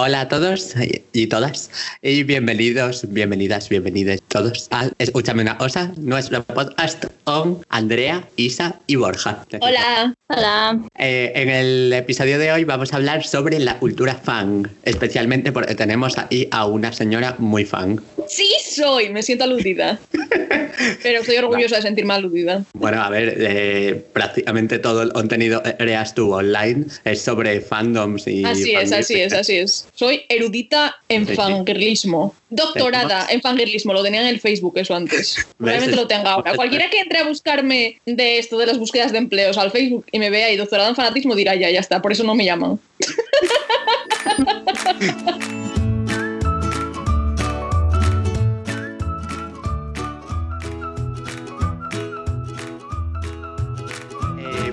Hola a todos y todas y bienvenidos, bienvenidas, bienvenidos todos al Escúchame una cosa, nuestro podcast con Andrea, Isa y Borja. Hola. Hola. Eh, en el episodio de hoy vamos a hablar sobre la cultura fan, especialmente porque tenemos ahí a una señora muy fan. Sí soy, me siento aludida. Pero estoy orgullosa de sentirme aludida. Bueno, a ver, eh, prácticamente todo el contenido que creas tú online es sobre fandoms y... Así es, así es, así es. Soy erudita en Sí, sí. fangirlismo. Doctorada en fangirlismo, lo tenía en el Facebook eso antes. Probablemente lo tenga ahora. Cualquiera que entre a buscarme de esto de las búsquedas de empleos al Facebook y me vea y doctorado en fanatismo dirá ya, ya está, por eso no me llaman.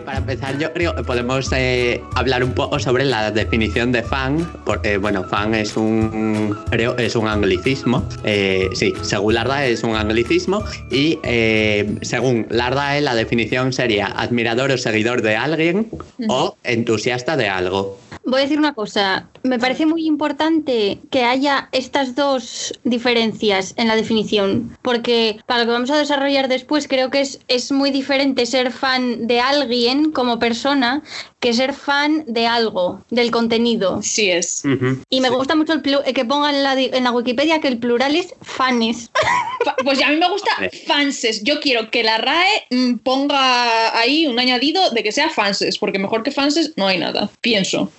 para empezar, yo creo que podemos eh, hablar un poco sobre la definición de fan, porque, bueno, fan es un, creo, es un anglicismo. Eh, sí, según Larda es un anglicismo y eh, según Larda la definición sería admirador o seguidor de alguien o entusiasta de algo. Voy a decir una cosa. Me parece muy importante que haya estas dos diferencias en la definición, porque para lo que vamos a desarrollar después creo que es, es muy diferente ser fan de alguien como persona que ser fan de algo, del contenido. Sí es. Y me Sí. gusta mucho el plu- eh, que pongan en la, di- en la Wikipedia que el plural es fanes. Fa- Pues ya a mí me gusta fanses. Yo quiero que la RAE mm, ponga ahí un añadido de que sea fanses, porque mejor que fanses no hay nada. Pienso.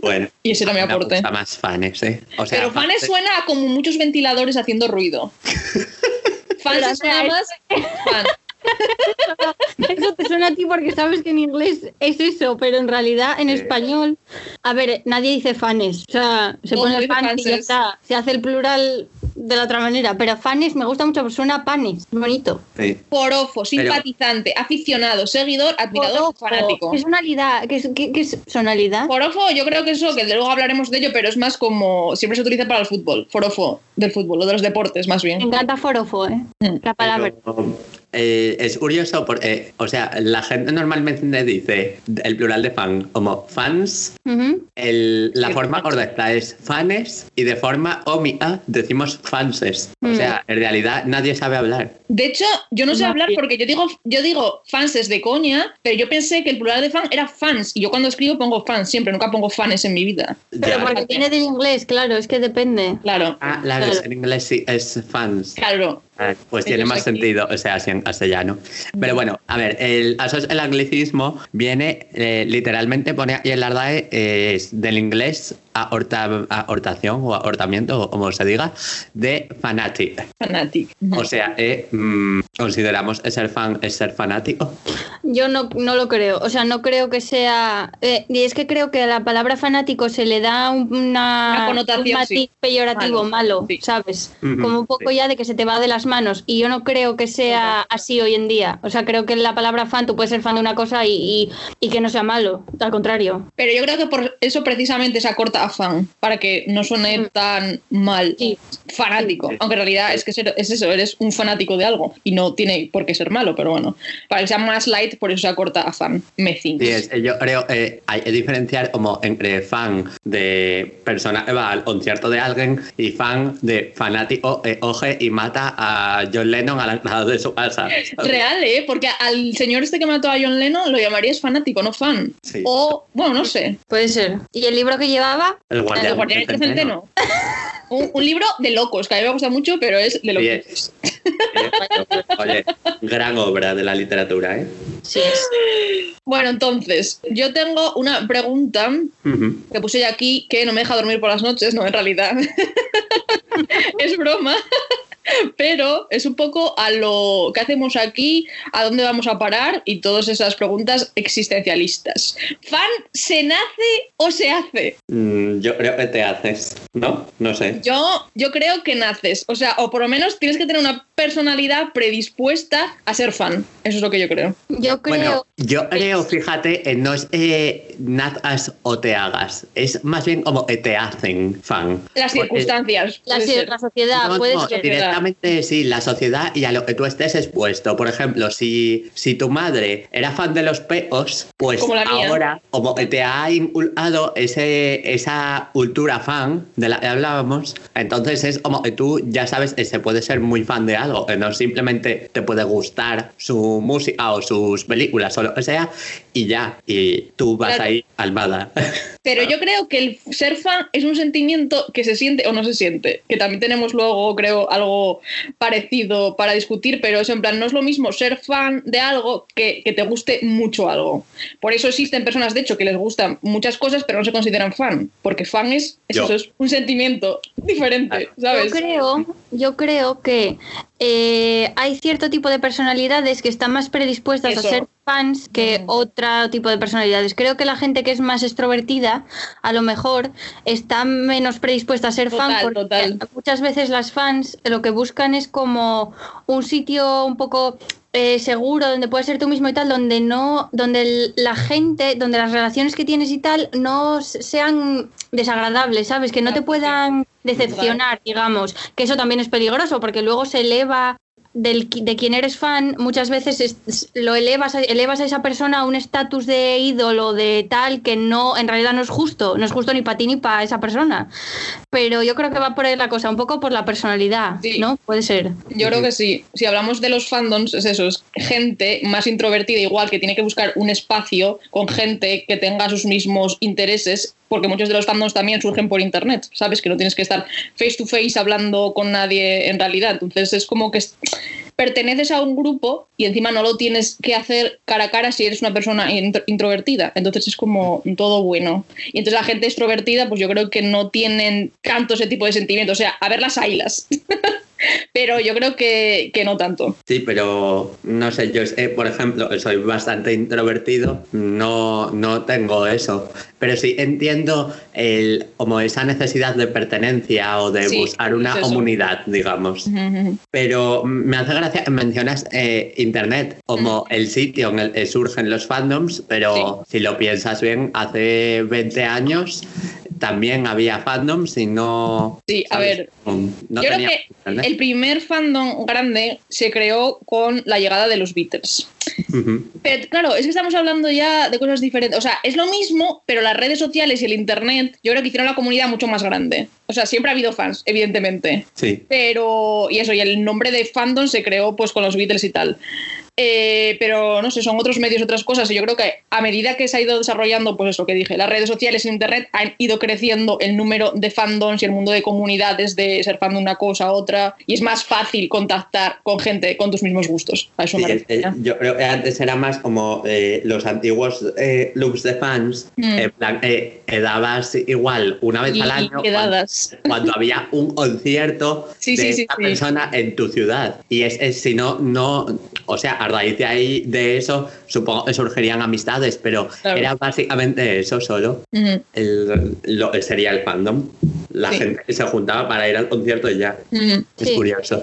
Bueno, Y ese era me aporte. gusta más fanes, ¿eh? O sea, Pero fanes fanes- suena a como muchos ventiladores haciendo ruido. Fans suena más fan. Eso te suena a ti porque sabes que en inglés es eso, pero en realidad en Sí. español, a ver, nadie dice fanes. O sea, se Todo pone fans y ya está. Se hace el plural de la otra manera, pero fanes me gusta mucho, porque suena a panes, bonito. Sí. Porofo, simpatizante, aficionado, seguidor, admirador, Porofo, fanático. ¿Qué sonalidad? ¿Qué, es- qué- qué es sonalidad? Forofo, yo creo que eso, que luego hablaremos de ello, pero es más como siempre se utiliza para el fútbol. Forofo del fútbol o de los deportes, más Me bien. encanta forofo, ¿eh? Mm, La palabra. Pero, eh, es curioso porque, o sea, la gente normalmente dice el plural de fan como fans. Ujú. El- la Sí. forma correcta es fanes y de forma omia decimos fanses. O Mm. sea, en realidad nadie sabe hablar. De hecho, yo no sé No, hablar porque yo digo, yo digo fanses de coña, pero yo pensé que el plural de fan era fans. Y yo cuando escribo pongo fans siempre, nunca pongo fanes en mi vida. Pero Ya. porque viene del inglés, claro, es que depende. Claro, Ah, claro, Claro. en inglés sí es fans. claro. Ah, Pues tiene más aquí. sentido, o sea, así en castellano. Pero bueno, a ver, el, el anglicismo viene eh, literalmente, pone en la RAE, eh, es del inglés ahorta- ahortación o ahortamiento, o como se diga, de fanatic. Fanatic. O sea, eh, mm, consideramos ser fan es ser fanático. Yo no, no lo creo, o sea, no creo que sea... eh, y es que creo que a la palabra fanático se le da un- una, Una connotación, un matiz sí. peyorativo malo, Malo, sí. ¿sabes? Ujú, Como un poco sí. ya de que se te va de las manos. Y yo no creo que sea así hoy en día. O sea, creo que la palabra fan, tú puedes ser fan de una cosa y, y- y que no sea malo, al contrario. Pero yo creo que por eso precisamente se acorta a fan, para que no suene Mm. tan mal. Sí. Fanático. Sí. Aunque en realidad es que es eso, eres un fanático de algo y no tiene por qué ser malo, pero bueno. Para que sea más light, por eso se acorta a fan. Me think. Sí, es- yo creo que hay que diferenciar como entre fan de persona que va al concierto de alguien y fan de fanático que coge y mata a John Lennon al lado de su casa. Real, ¿eh? Porque al señor este que mató a John Lennon lo llamarías fanático, no fan. Sí. O, bueno, no sé. Puede ser. ¿Y el libro que llevaba? El guardián, El guardián del centeno. Un, un libro de locos, que a mí me gusta mucho, pero es de locos. es. Oye, gran obra de la literatura, ¿eh? Sí, es. Bueno, entonces, yo tengo una pregunta que puse ya aquí que no me deja dormir por las noches, no, en realidad. es broma. Pero es un poco a lo que hacemos aquí, a dónde vamos a parar y todas esas preguntas existencialistas. ¿Fan se nace o se hace? Mm, Yo creo que te haces, ¿no? No sé. Yo, yo creo que naces, o sea, o por lo menos tienes que tener una personalidad predispuesta a ser fan. Eso es lo que yo creo. Yo creo. Bueno, yo creo, fíjate, no es eh, nazcas o te hagas, es más bien como que te hacen fan. Las circunstancias. la, la sociedad No, puede no, directamente sí, la sociedad y a lo que tú estés expuesto. Por ejemplo, si, si tu madre era fan de los peos, pues Como ahora, como que te ha inculcado ese, esa cultura fan de la que hablábamos, entonces es como que tú ya sabes que se puede ser muy fan de algo, que no simplemente te puede gustar su música o sus películas o lo que sea, y ya, y tú vas Claro. ahí almada. Pero yo creo que el ser fan es un sentimiento que se siente o no se siente. Que también tenemos luego, creo, algo parecido para discutir, pero es en plan, no es lo mismo ser fan de algo que, que te guste mucho algo. Por eso existen personas, de hecho, que les gustan muchas cosas, pero no se consideran fan. Porque fan es, es eso, es un sentimiento diferente, ¿sabes? Yo creo, yo creo que eh, hay cierto tipo de personalidades que están más predispuestas Eso. a ser fans que Mm. otro tipo de personalidades. Creo que la gente que es más extrovertida, a lo mejor, está menos predispuesta a ser fan Total, porque total. muchas veces las fans lo que buscan es como un sitio un poco eh, seguro donde puedes ser tú mismo y tal, donde no, donde la gente, donde las relaciones que tienes y tal no sean desagradables, ¿sabes? Que no te puedan decepcionar, digamos, que eso también es peligroso porque luego se eleva del, de quien eres fan, muchas veces es- es- lo elevas a, elevas a esa persona a un estatus de ídolo, de tal, que no, en realidad no es justo, no es justo ni para ti ni para esa persona. Pero yo creo que va por ahí la cosa, un poco por la personalidad, Sí. ¿no? Puede ser. Yo creo que sí. Si hablamos de los fandoms, es eso, es gente más introvertida, igual que tiene que buscar un espacio con gente que tenga sus mismos intereses, porque muchos de los fandoms también surgen por internet, ¿sabes? Que no tienes que estar face to face hablando con nadie en realidad. Entonces es como que es- perteneces a un grupo y encima no lo tienes que hacer cara a cara si eres una persona intro- introvertida. Entonces es como todo bueno. Y entonces la gente extrovertida, pues yo creo que no tienen tanto ese tipo de sentimientos. O sea, a ver las ailas. Pero yo creo que, que no tanto. Sí, pero no sé, yo eh, por ejemplo soy bastante introvertido, no, no tengo eso, pero sí entiendo el, como esa necesidad de pertenencia o de Sí, buscar una es comunidad, digamos. Pero me hace gracia que mencionas eh, Internet como el sitio en el que surgen los fandoms, pero si lo piensas bien, hace 20 años también había fandoms y no... Sí, a ¿sabes? ver, No yo creo que internet. el primer fandom grande se creó con la llegada de los Beatles. Pero claro, es que estamos hablando ya de cosas diferentes. O sea, es lo mismo, pero las redes sociales y el Internet yo creo que hicieron la comunidad mucho más grande. O sea, siempre ha habido fans, evidentemente. Sí. Pero, y eso, y el nombre de fandom se creó pues con los Beatles y tal. Eh, pero no sé, son otros medios, otras cosas. Y yo creo que a medida que se ha ido desarrollando, pues eso que dije, las redes sociales y internet han ido creciendo el número de fandoms y el mundo de comunidades de ser fan de una cosa a otra. Y es más fácil contactar con gente con tus mismos gustos. A eso Sí, me eh, refiero. yo creo que antes era más como eh, los antiguos eh, clubs de fans, Mm. en plan, eh, quedabas igual una vez Y al año. Cuando, cuando había un concierto Sí, de sí, sí. persona en tu ciudad. Y es, es- si no, no, o sea, a raíz de ahí, de eso, supongo que surgirían amistades, pero Claro. era básicamente eso solo. El, lo, sería el fandom. La Sí. gente que se juntaba para ir al concierto y ya. Es Sí. curioso.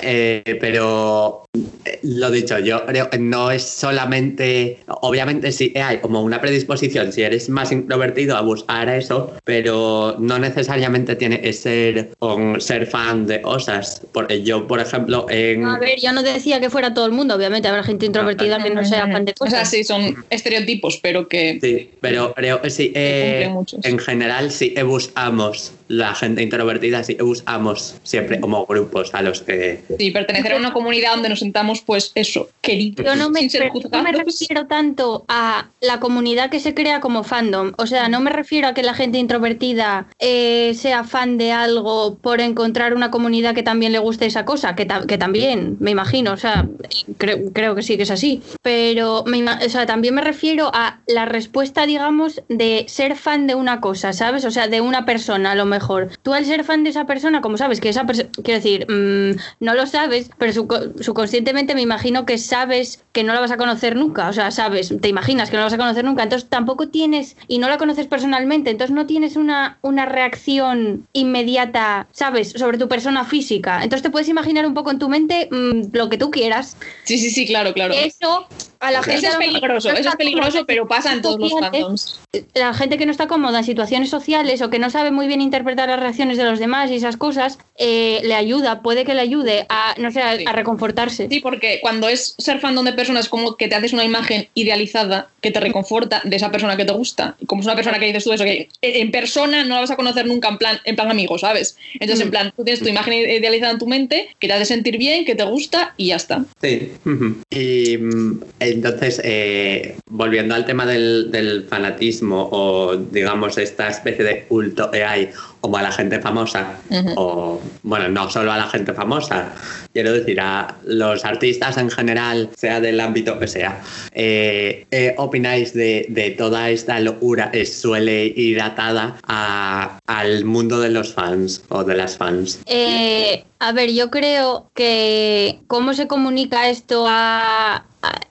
Eh, pero eh, lo dicho, yo creo que no es solamente, obviamente sí hay como una predisposición, si eres más introvertido a buscar eso, pero no necesariamente tiene que ser con ser fan de cosas. Porque yo, por ejemplo, en... A ver, yo no decía que fuera todo el mundo, obviamente habrá gente introvertida que no sea fan de O sea, cosas. sí, son estereotipos, pero que Sí, pero creo que sí, eh, en general sí buscamos, la gente introvertida sí buscamos siempre como grupos a los que... sí, pertenecer a una comunidad donde nos sentamos, pues eso, queridos, Yo no me, sin ser no me refiero tanto a la comunidad que se crea como fandom. O sea, no me refiero a que la gente introvertida eh, sea fan de algo por encontrar una comunidad que también le guste esa cosa, que, ta- que también, me imagino. O sea, creo, creo que sí que es así. Pero me o sea, también me refiero a la respuesta, digamos, de ser fan de una cosa, ¿sabes? O sea, de una persona. A lo mejor. Tú al ser fan de esa persona, como sabes que esa persona, quiero decir, mm, no lo sabes, pero subconscientemente me imagino que sabes que no la vas a conocer nunca, o sea, sabes, te imaginas que no la vas a conocer nunca, entonces tampoco tienes, y no la conoces personalmente, entonces no tienes una, una reacción inmediata, ¿sabes?, sobre tu persona física. Entonces te puedes imaginar un poco en tu mente mm, lo que tú quieras. Sí, sí, sí, claro, claro. Eso a la gente eso es peligroso, eso es peligroso, pero pasa en todos los fandoms. La gente que no está cómoda en situaciones sociales o que no sabe muy bien interpretar las reacciones de los demás y esas cosas, eh, le ayuda, puede que le ayude a, no sé, a, reconfortarse. Sí, porque cuando es ser fandom de personas como que te haces una imagen idealizada que te reconforta de esa persona que te gusta. Como es una persona que dices tú eso, que en persona no la vas a conocer nunca en plan, en plan amigo, ¿sabes? Entonces, en mm. plan, tú tienes tu imagen idealizada en tu mente, que te hace sentir bien, que te gusta y ya está. Sí. Y mm, entonces, eh, volviendo al tema del, fanatismo o, digamos, esta especie de culto que hay como a la gente famosa, o bueno, no solo a la gente famosa, quiero decir a los artistas en general, sea del ámbito que sea. Eh, ¿Qué opináis de, toda esta locura que suele ir atada al mundo de los fans o de las fans? Eh, a ver, yo creo que cómo se comunica esto a,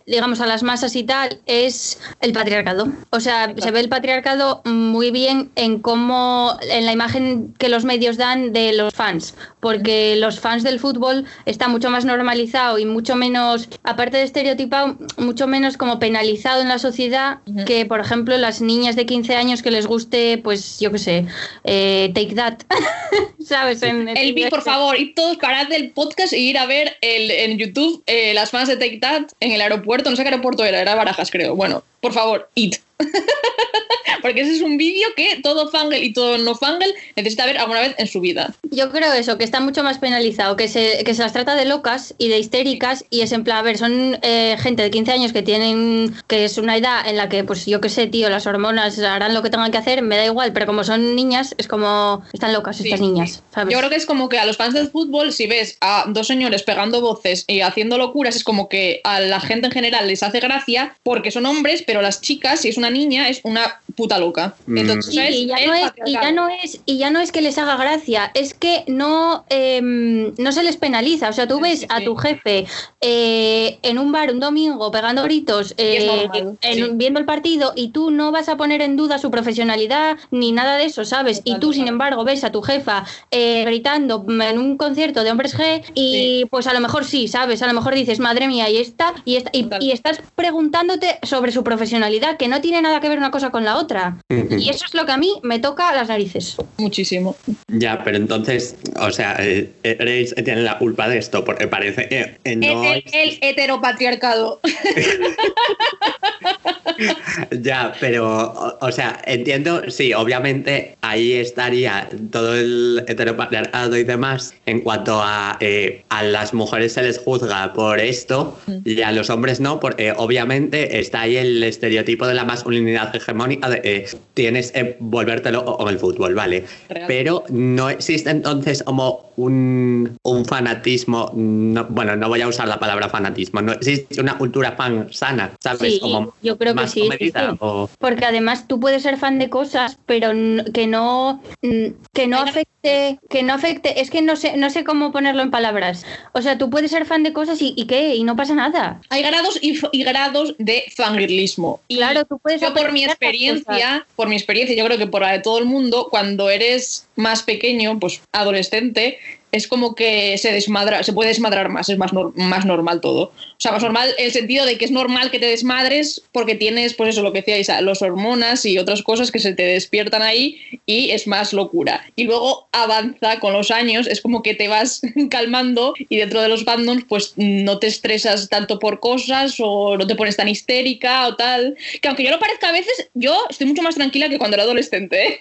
digamos, a las masas y tal, es el patriarcado. O sea, se ve el patriarcado muy bien en cómo, en la imagen que los medios dan de los fans, porque los fans del fútbol está mucho más normalizado y mucho menos, aparte de estereotipado, mucho menos como penalizado en la sociedad que, por ejemplo, las niñas de 15 años que les guste, pues, yo qué sé, eh, Take That, ¿sabes? En, el por favor, y todos parad del podcast e ir a ver el, en YouTube eh, las fans de Take en el aeropuerto, no sé qué aeropuerto era, era Barajas creo. Bueno, por favor, id. Porque ese es un vídeo que todo fangirl y todo no fangirl necesita ver alguna vez en su vida. Yo creo eso, que está mucho más penalizado, que se, que se las trata de locas y de histéricas y es en plan, a ver, son eh, gente de 15 años que tienen, que es una edad en la que, pues yo qué sé, tío, las hormonas harán lo que tengan que hacer, me da igual, pero como son niñas, es como, están locas estas niñas, ¿sabes? Yo creo que es como que a los fans del fútbol, si ves a dos señores pegando voces y haciendo locuras, es como que a la gente en general les hace gracia porque son hombres, pero las chicas, si es una niña, es una puta loca. Mm. Entonces, y, ya no es, y, ya no es, y ya no es que les haga gracia, es que no, em, no se les penaliza. O sea, tú ves a tu jefe eh, en un bar un domingo pegando gritos, eh, viendo el partido, y tú no vas a poner en duda su profesionalidad ni nada de eso, ¿sabes? Y tú, sin embargo, ves a tu jefa eh, gritando en un concierto de hombres G y pues a lo mejor sí, ¿sabes? A lo mejor dices, madre mía, y está, y, y estás preguntándote sobre su profesionalidad, que no tiene nada que ver una cosa con la otra. Y eso es lo que a mí me toca a las narices. Muchísimo. Ya, pero entonces, o sea, eh, Grace tiene la culpa de esto, porque parece que no el, el heteropatriarcado. ya, pero, o, sea, entiendo, sí, obviamente ahí estaría todo el heteropatriarcado y demás. En cuanto a, eh, a las mujeres se les juzga por esto y a los hombres no, porque obviamente está ahí el estereotipo de la masculinidad hegemónica de tienes que volvértelo con el fútbol, ¿vale? Pero no existe entonces como un, fanatismo, bueno, no voy a usar la palabra fanatismo, no existe una cultura fan sana, ¿sabes? Sí, yo creo que sí. Porque además tú puedes ser fan de cosas, pero que no, que no afecte, que no afecte, es que no sé, no sé cómo ponerlo en palabras. O sea, tú puedes ser fan de cosas y, qué, y no pasa nada. Hay grados y, grados de fangirlismo. Claro, tú puedes. Yo por mi experiencia, por mi experiencia, yo creo que por la de todo el mundo, cuando eres más pequeño, pues adolescente, es como que se desmadra, se puede desmadrar más, es más, más normal todo. O sea, más normal el sentido de que es normal que te desmadres porque tienes, pues eso, lo que decíais, los hormonas y otras cosas que se te despiertan ahí y es más locura. Y luego avanza con los años, es como que te vas calmando y dentro de los fandoms pues no te estresas tanto por cosas o no te pones tan histérica o tal. Que aunque yo lo parezca a veces, yo estoy mucho más tranquila que cuando era adolescente. ¿eh?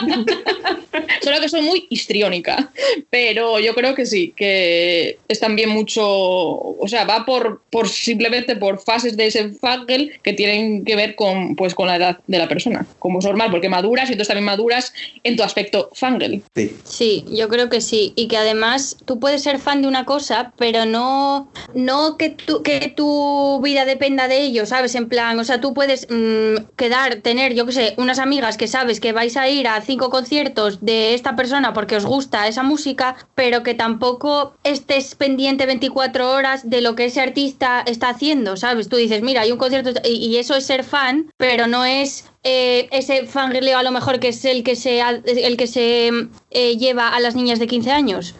Solo que soy muy histriónica. Pero yo creo que sí, que es también mucho, o sea, va por, por simplemente por fases de ese fangirl que tienen que ver con, pues, con la edad de la persona, como es normal, porque maduras y entonces también maduras en tu aspecto fangirl. Sí. sí, yo creo que sí, y que además tú puedes ser fan de una cosa, pero no, no que, tu, que tu vida dependa de ello, ¿sabes? En plan, o sea, tú puedes mm, quedar, tener, yo qué sé, unas amigas que sabes que vais a ir a cinco conciertos de esta persona porque os gusta esa música, pero que tampoco estés pendiente 24 horas de lo que ese artista está haciendo, ¿sabes? Tú dices, mira, hay un concierto y, y eso es ser fan, pero no es eh, ese fangirleo a lo mejor que es el que se, el que se eh, lleva a las niñas de 15 años.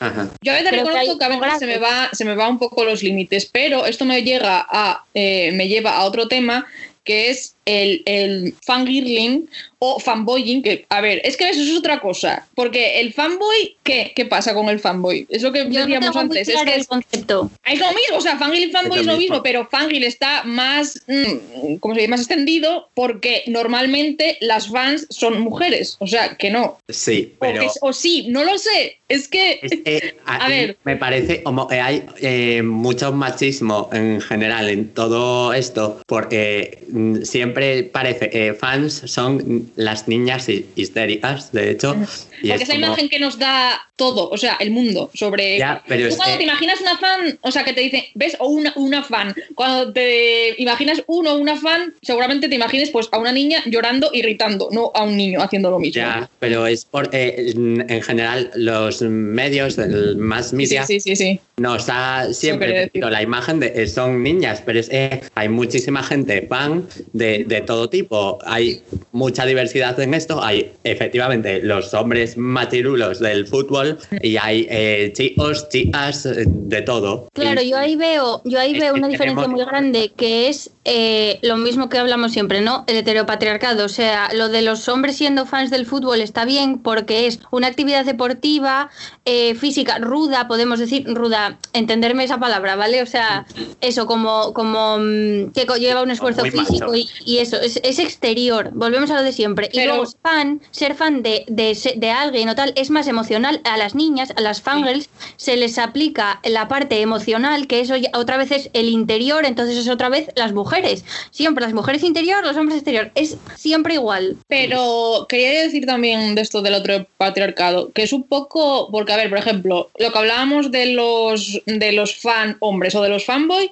Ajá. Yo a veces Creo que reconozco hay que, a veces se me, va, se me va un poco los límites, pero esto me llega a, eh, me lleva a otro tema que es el, el fangirling o fanboying, que, a ver, es que eso es otra cosa, porque el fanboy, ¿qué? ¿Qué pasa con el fanboy? Es lo que Yo decíamos antes, es que el es, concepto. es lo mismo, o sea, fangirl y fanboy Es es lo mismo, mismo. pero fangirl está más, mm, ¿cómo se dice? Más extendido porque normalmente las fans son mujeres, o sea, que no. Sí, O, pero o sí, no lo sé, es que... es que A ver. me parece como que hay eh, mucho machismo en general en todo esto, porque mm, siempre parece que fans son las niñas hi- histéricas, de hecho. y Porque es la como- imagen que nos da todo, o sea, el mundo sobre... Ya, pero Tú cuando que- te imaginas una fan, o sea, que te dice, ¿ves? O una, una fan. Cuando te imaginas uno o una fan, seguramente te imagines pues a una niña llorando y gritando, no a un niño haciendo lo mismo. Ya, pero es porque mm, en general los medios, el más media, sí, sí, sí. Nos ha quería siempre la imagen de que son niñas, pero es que hay muchísima gente fan de, de todo tipo. Hay mucha diversidad en esto. Hay efectivamente los hombres matirulos del fútbol y hay eh, chicos, chicas, eh, de todo. Claro, Y- yo ahí veo, yo ahí veo una diferencia muy grande que es eh, lo mismo que hablamos siempre, ¿no? El heteropatriarcado. O sea, lo de los hombres siendo fans del fútbol está bien porque es una actividad deportiva, eh, física, ruda, podemos decir, ruda, entenderme esa palabra, ¿vale? O sea, eso como, como mm, que lleva un esfuerzo Muy físico y, y eso, es, es exterior, volvemos a lo de siempre. Y luego fan, ser fan de, de, de alguien o tal, es más emocional. A las niñas, a las fangirls, se les aplica la parte emocional, que eso ya otra vez es el interior, entonces es otra vez las mujeres. Siempre las mujeres interior, los hombres exterior. Es siempre igual. Pero quería decir también de esto del otro patriarcado, que es un poco, porque a ver, por ejemplo, lo que hablábamos de los de los fan hombres o de los fanboy,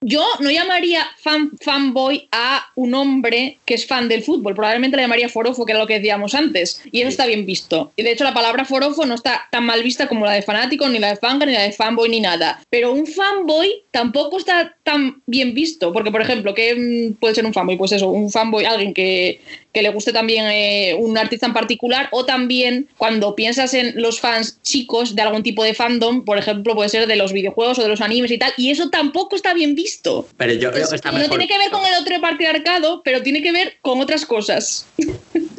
yo no llamaría fan fanboy a un hombre que es fan del fútbol, probablemente le llamaría forofo, que era lo que decíamos antes, y eso está bien visto. Y de hecho la palabra forofo no está tan mal vista como la de fanático, ni la de fangirl, ni la de fanboy, ni nada. Pero un fanboy tampoco está tan bien visto, porque por ejemplo, ¿qué mm, puede ser un fanboy? Pues eso, un fanboy, alguien que, que le guste también eh, un artista en particular, o también cuando piensas en los fans chicos de algún tipo de fandom, por ejemplo, puede ser de los videojuegos o de los animes y tal, y eso tampoco está bien visto. Pero yo creo que está No mejor. tiene que ver con el otro patriarcado, pero tiene que ver con otras cosas.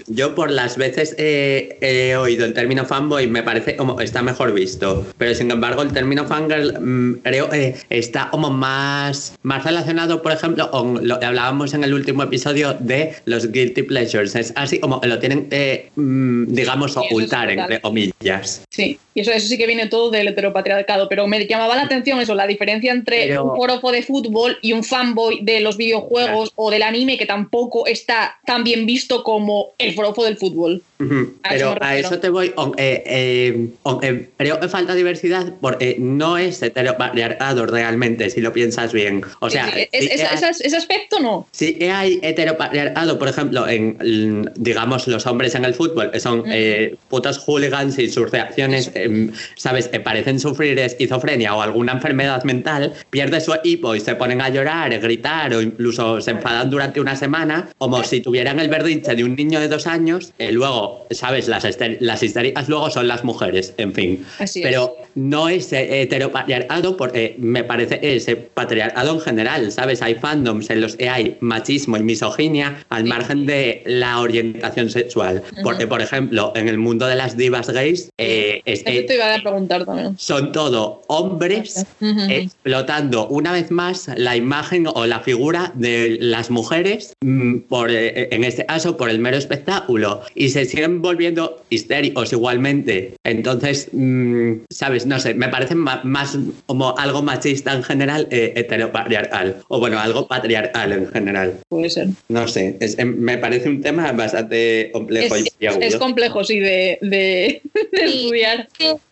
Yo por las veces he, he oído el término fanboy me parece como está mejor visto, pero sin embargo el término fangirl mm, creo que está como más, más relacionado, por ejemplo, con lo que hablábamos en el último episodio de los guilty pleasures. Es así como lo tienen que, mm, digamos, Sí, ocultar, entre comillas. Sí, y eso, eso sí que viene todo del heteropatriarcado, pero me llamaba la atención eso, la diferencia entre Pero- un forofo de fútbol y un fanboy de los videojuegos o del anime que tampoco está tan bien visto como el forofo del fútbol. Ujú, A eso Pero me a eso te voy. on- eh, eh, on- eh, creo que falta diversidad porque no es heteropatriarcado realmente, si lo piensas bien. O sea, Sí, sí, es- esa- hay- esa- ese aspecto no. Sí que hay heteropatriarcado, por ejemplo, en, digamos, los hombres en el fútbol, que son Ujú. eh, putos hooligans y sus reacciones, em, ¿sabes?, eh, parecen sufrir esquizofrenia o alguna enfermedad mental, pierde su equipo y se ponen a llorar, gritar o incluso se enfadan durante una semana, como si tuvieran el berrinche de un niño de dos años, y luego, ¿sabes?, las, las histéricas luego son las mujeres, en fin. Así es. Pero no es eh, heteropatriarcado porque me parece ese patriarcado en general, ¿sabes? Hay fandoms en los que hay machismo y misoginia al margen de la orientación sexual. Porque, por ejemplo, en el mundo de las divas gays, eh, es que Eso te iba a preguntar también. son todo hombres explotando una vez más la imagen o la figura de las mujeres mm, por eh, en este caso por el mero espectáculo. Y se siguen volviendo histéricos igualmente. Entonces mm, sabes no sé me parece ma- más como algo machista en general eh, heteropatriarcal o bueno algo patriarcal en general Puede ser. no sé es- em, me parece un tema bastante complejo Es, y agudo. es complejo, sí, de, de- de Sí. estudiar.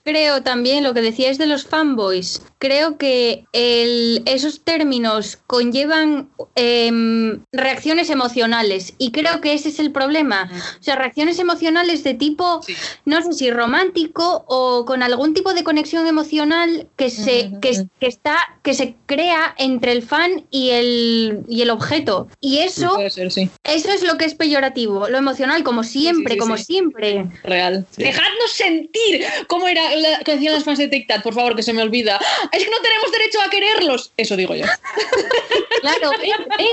Creo también lo que decíais de los fanboys. Creo que el- esos términos conllevan em, reacciones emocionales y creo que ese es el problema. O sea, reacciones emocionales de tipo, Sí. no sé si romántico o con algún tipo de conexión emocional que se, que, que está, que se crea entre el fan y el, y el objeto. Y eso, Puede ser, sí. eso es lo que es peyorativo, lo emocional, como siempre, como siempre. Real. Dejadnos sentir. ¿Cómo era la que decían las fans de TikTok? Por favor, que se me olvida. Es que no tenemos derecho a quererlos. Eso digo yo. Claro, ¿eh? ¿eh?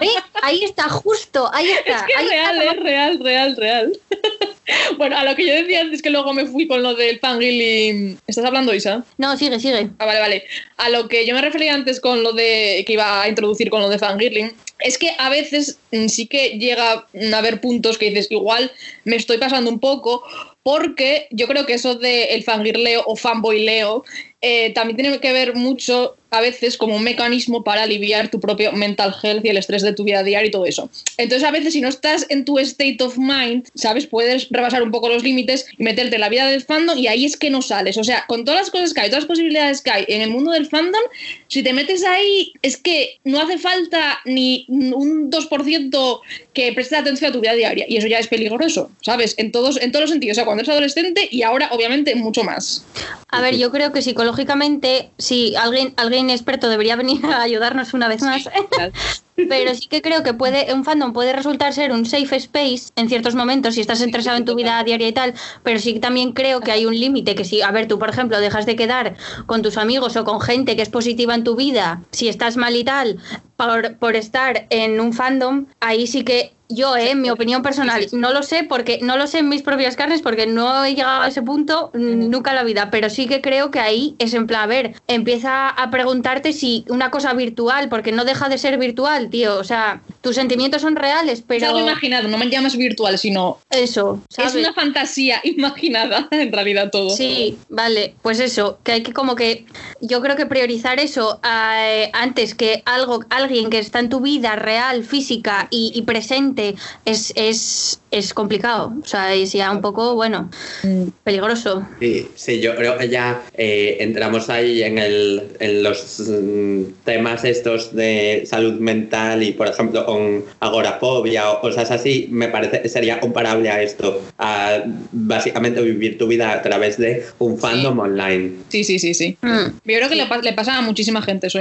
¿eh? ahí está, justo, ahí está. Es que ahí es está real, es real, real, real. bueno, a lo que yo decía antes que luego me fui con lo del fangirling. ¿Estás hablando, Isa? No, sigue, sigue. Ah, vale, vale. A lo que yo me refería antes con lo de que iba a introducir con lo de fangirling, es que a veces mm, sí que llega a haber puntos que dices, igual me estoy pasando un poco, porque yo creo que eso de el fangirleo o fanboyleo eh, también tiene que ver mucho a veces como un mecanismo para aliviar tu propio mental health y el estrés de tu vida diaria y todo eso. Entonces a veces si no estás en tu state of mind, sabes, puedes rebasar un poco los límites y meterte en la vida del fandom y ahí es que no sales. O sea, con todas las cosas que hay, todas las posibilidades que hay en el mundo del fandom, si te metes ahí es que no hace falta ni un 2% que prestes atención a tu vida diaria y eso ya es peligroso, ¿sabes? En todos, en todos los sentidos, o sea, cuando eres adolescente y ahora obviamente mucho más. A ver, yo creo que psicológicamente, sí, alguien, alguien experto debería venir a ayudarnos una vez más. Pero sí que creo que puede, un fandom puede resultar ser un safe space en ciertos momentos si estás interesado en tu vida diaria y tal, pero sí que también creo que hay un límite que si, a ver, tú por ejemplo dejas de quedar con tus amigos o con gente que es positiva en tu vida, si estás mal y tal, por, por estar en un fandom, ahí sí que yo, eh, en mi opinión personal, no lo sé porque no lo sé en mis propias carnes porque no he llegado a ese punto nunca en la vida, pero sí que creo que ahí es en plan, a ver, empieza a preguntarte si una cosa virtual, porque no deja de ser virtual, tío, o sea, tus sentimientos son reales, Es pero algo imaginado, no me llamas virtual, sino eso, ¿sabes? es una fantasía imaginada en realidad todo. Sí, vale, pues eso, que hay que como que yo creo que priorizar eso eh, antes que algo, alguien que está en tu vida real, física y, y presente es, es, es complicado, o sea, es ya un poco, bueno, peligroso. Sí, sí, yo creo que ya eh, entramos ahí en, el, en los mm, temas estos de salud mental y, por ejemplo, con agorafobia o cosas así, me parece que sería comparable a esto, a básicamente vivir tu vida a través de un fandom online. Sí, sí, sí, sí. Mm. Yo creo que le, pa- le pasa a muchísima gente eso,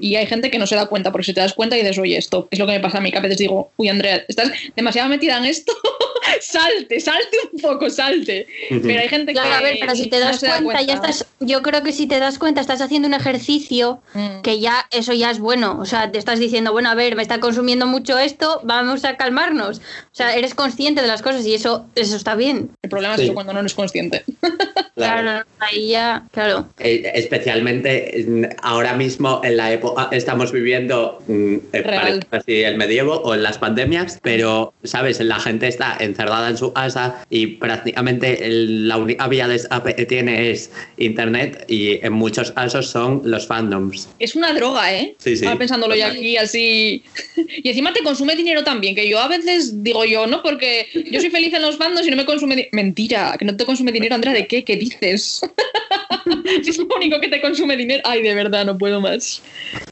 y hay gente que no se da cuenta, porque si te das cuenta y dices, oye, esto es lo que me pasa a mí, que a veces digo, uy, Andrea, estás demasiado metida en esto, salte, salte un poco, salte. Pero hay gente Claro, que a ver, pero si te no das da cuenta, ya estás, yo creo que si te das cuenta, estás haciendo un ejercicio Mm. que ya, eso ya es bueno, o sea, te estás diciendo, bueno, a ver, me está consumiendo mucho esto, vamos a calmarnos, o sea, eres consciente de las cosas y eso, eso está bien. El problema es cuando no eres consciente. Claro, ahí ya, claro. Eh, especialmente ahora mismo en la época que estamos viviendo, mm, eh, Real. parece así el medievo o en las pandemias, pero, ¿sabes? La gente está encerrada en su casa y prácticamente la única vía que tiene es internet y en muchos casos son los fandoms. Es una droga, ¿eh? Sí, sí. Ahora pensándolo ya aquí así. Y encima te consume dinero también, que yo a veces digo yo, ¿no? Porque yo soy feliz en los fandoms y no me consume Mentira, que no te consume dinero, Andrea, ¿de qué? ¿Qué dices? si es lo único que te consume dinero. Ay, de verdad, no puedo más.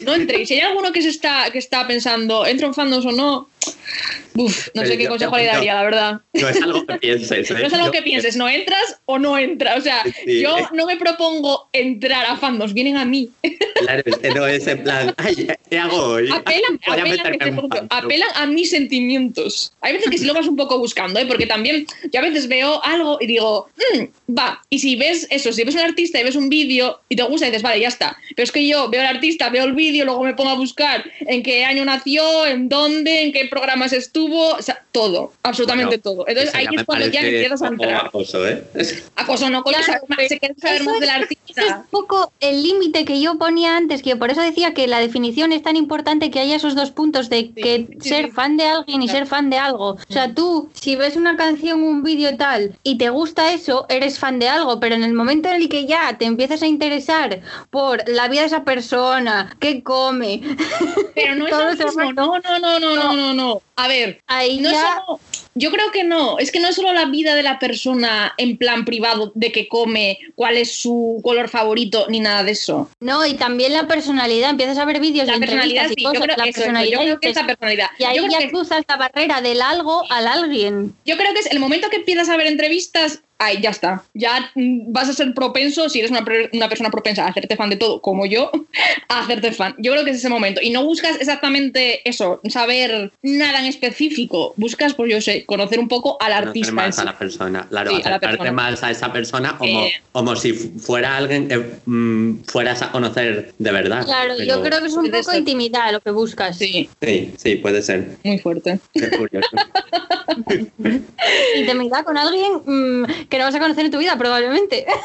No entréis. Si hay alguno que se está, que está pensando, ¿entro en fandoms o no? Uf, no sé qué yo- consejo le yo- daría, la verdad. No es algo que pienses. ¿eh? No es algo que pienses, no entras o no entras. O sea, Sí. yo no me propongo entrar a fandoms, vienen a mí. Claro, no es en plan, ay, ¿qué hago hoy? apelan, Voy a apelan, meterme que te en pregunto, fandom. apelan a mis sentimientos. Hay veces que sí lo vas un poco buscando, ¿eh? porque también yo a veces veo algo y digo, "Mm, va, y si ves eso, si ves un artista y ves un vídeo y te gusta y dices, vale, ya está. Pero es que yo veo al artista, veo el vídeo, luego me pongo a buscar en qué año nació, en dónde, en qué programas estuvo, o sea, todo, absolutamente Bueno, todo. Entonces ahí es cuando ya empiezas a entrar. acoso, ¿eh? Acoso no, coño, Claro, se quiere saber más es- del Ese es artista. un poco el límite que yo ponía antes, que por eso decía que la definición es tan importante que haya esos dos puntos de que sí, ser sí. fan de alguien y ser fan de algo. O sea, tú, si ves una canción, un vídeo tal, y te gusta eso, eres fan de algo, pero en el momento en el que ya te empiezas a interesar por la vida de esa persona, qué come, Pero no es Todo lo mismo. rollo. No, no, no, no, no, no, no. A ver, ahí no ya... solo- yo creo que no, es que no es solo la vida de la persona en plan privado, de que come, cuál es su color favorito, ni nada de eso. No, y también la personalidad. Empiezas a ver vídeos La de personalidad, entrevistas y sí, yo cosas, creo, la eso, personalidad yo creo que es la personalidad. y ahí yo, creo ya que, cruzas la barrera del algo al alguien. yo creo que es el momento que empiezas a ver entrevistas, ahí ya está. Ya vas a ser propenso, si eres una persona propensa a hacerte fan de todo, como yo, a hacerte fan. Yo creo que es ese momento. Y no buscas exactamente eso, saber nada en específico. Buscas, pues yo sé, conocer un poco al Conocer artista. en más sí. a la persona, claro, Sí, a la acercarte persona. más a esa persona como, Eh. como si fu- fuera alguien que mm, fueras a conocer de verdad. Claro, Pero- yo creo que es un poco ser. intimidad lo que buscas. Sí, Sí, sí, puede ser. muy fuerte. Qué curioso. Intimidad con alguien mm, que no vas a conocer en tu vida, probablemente.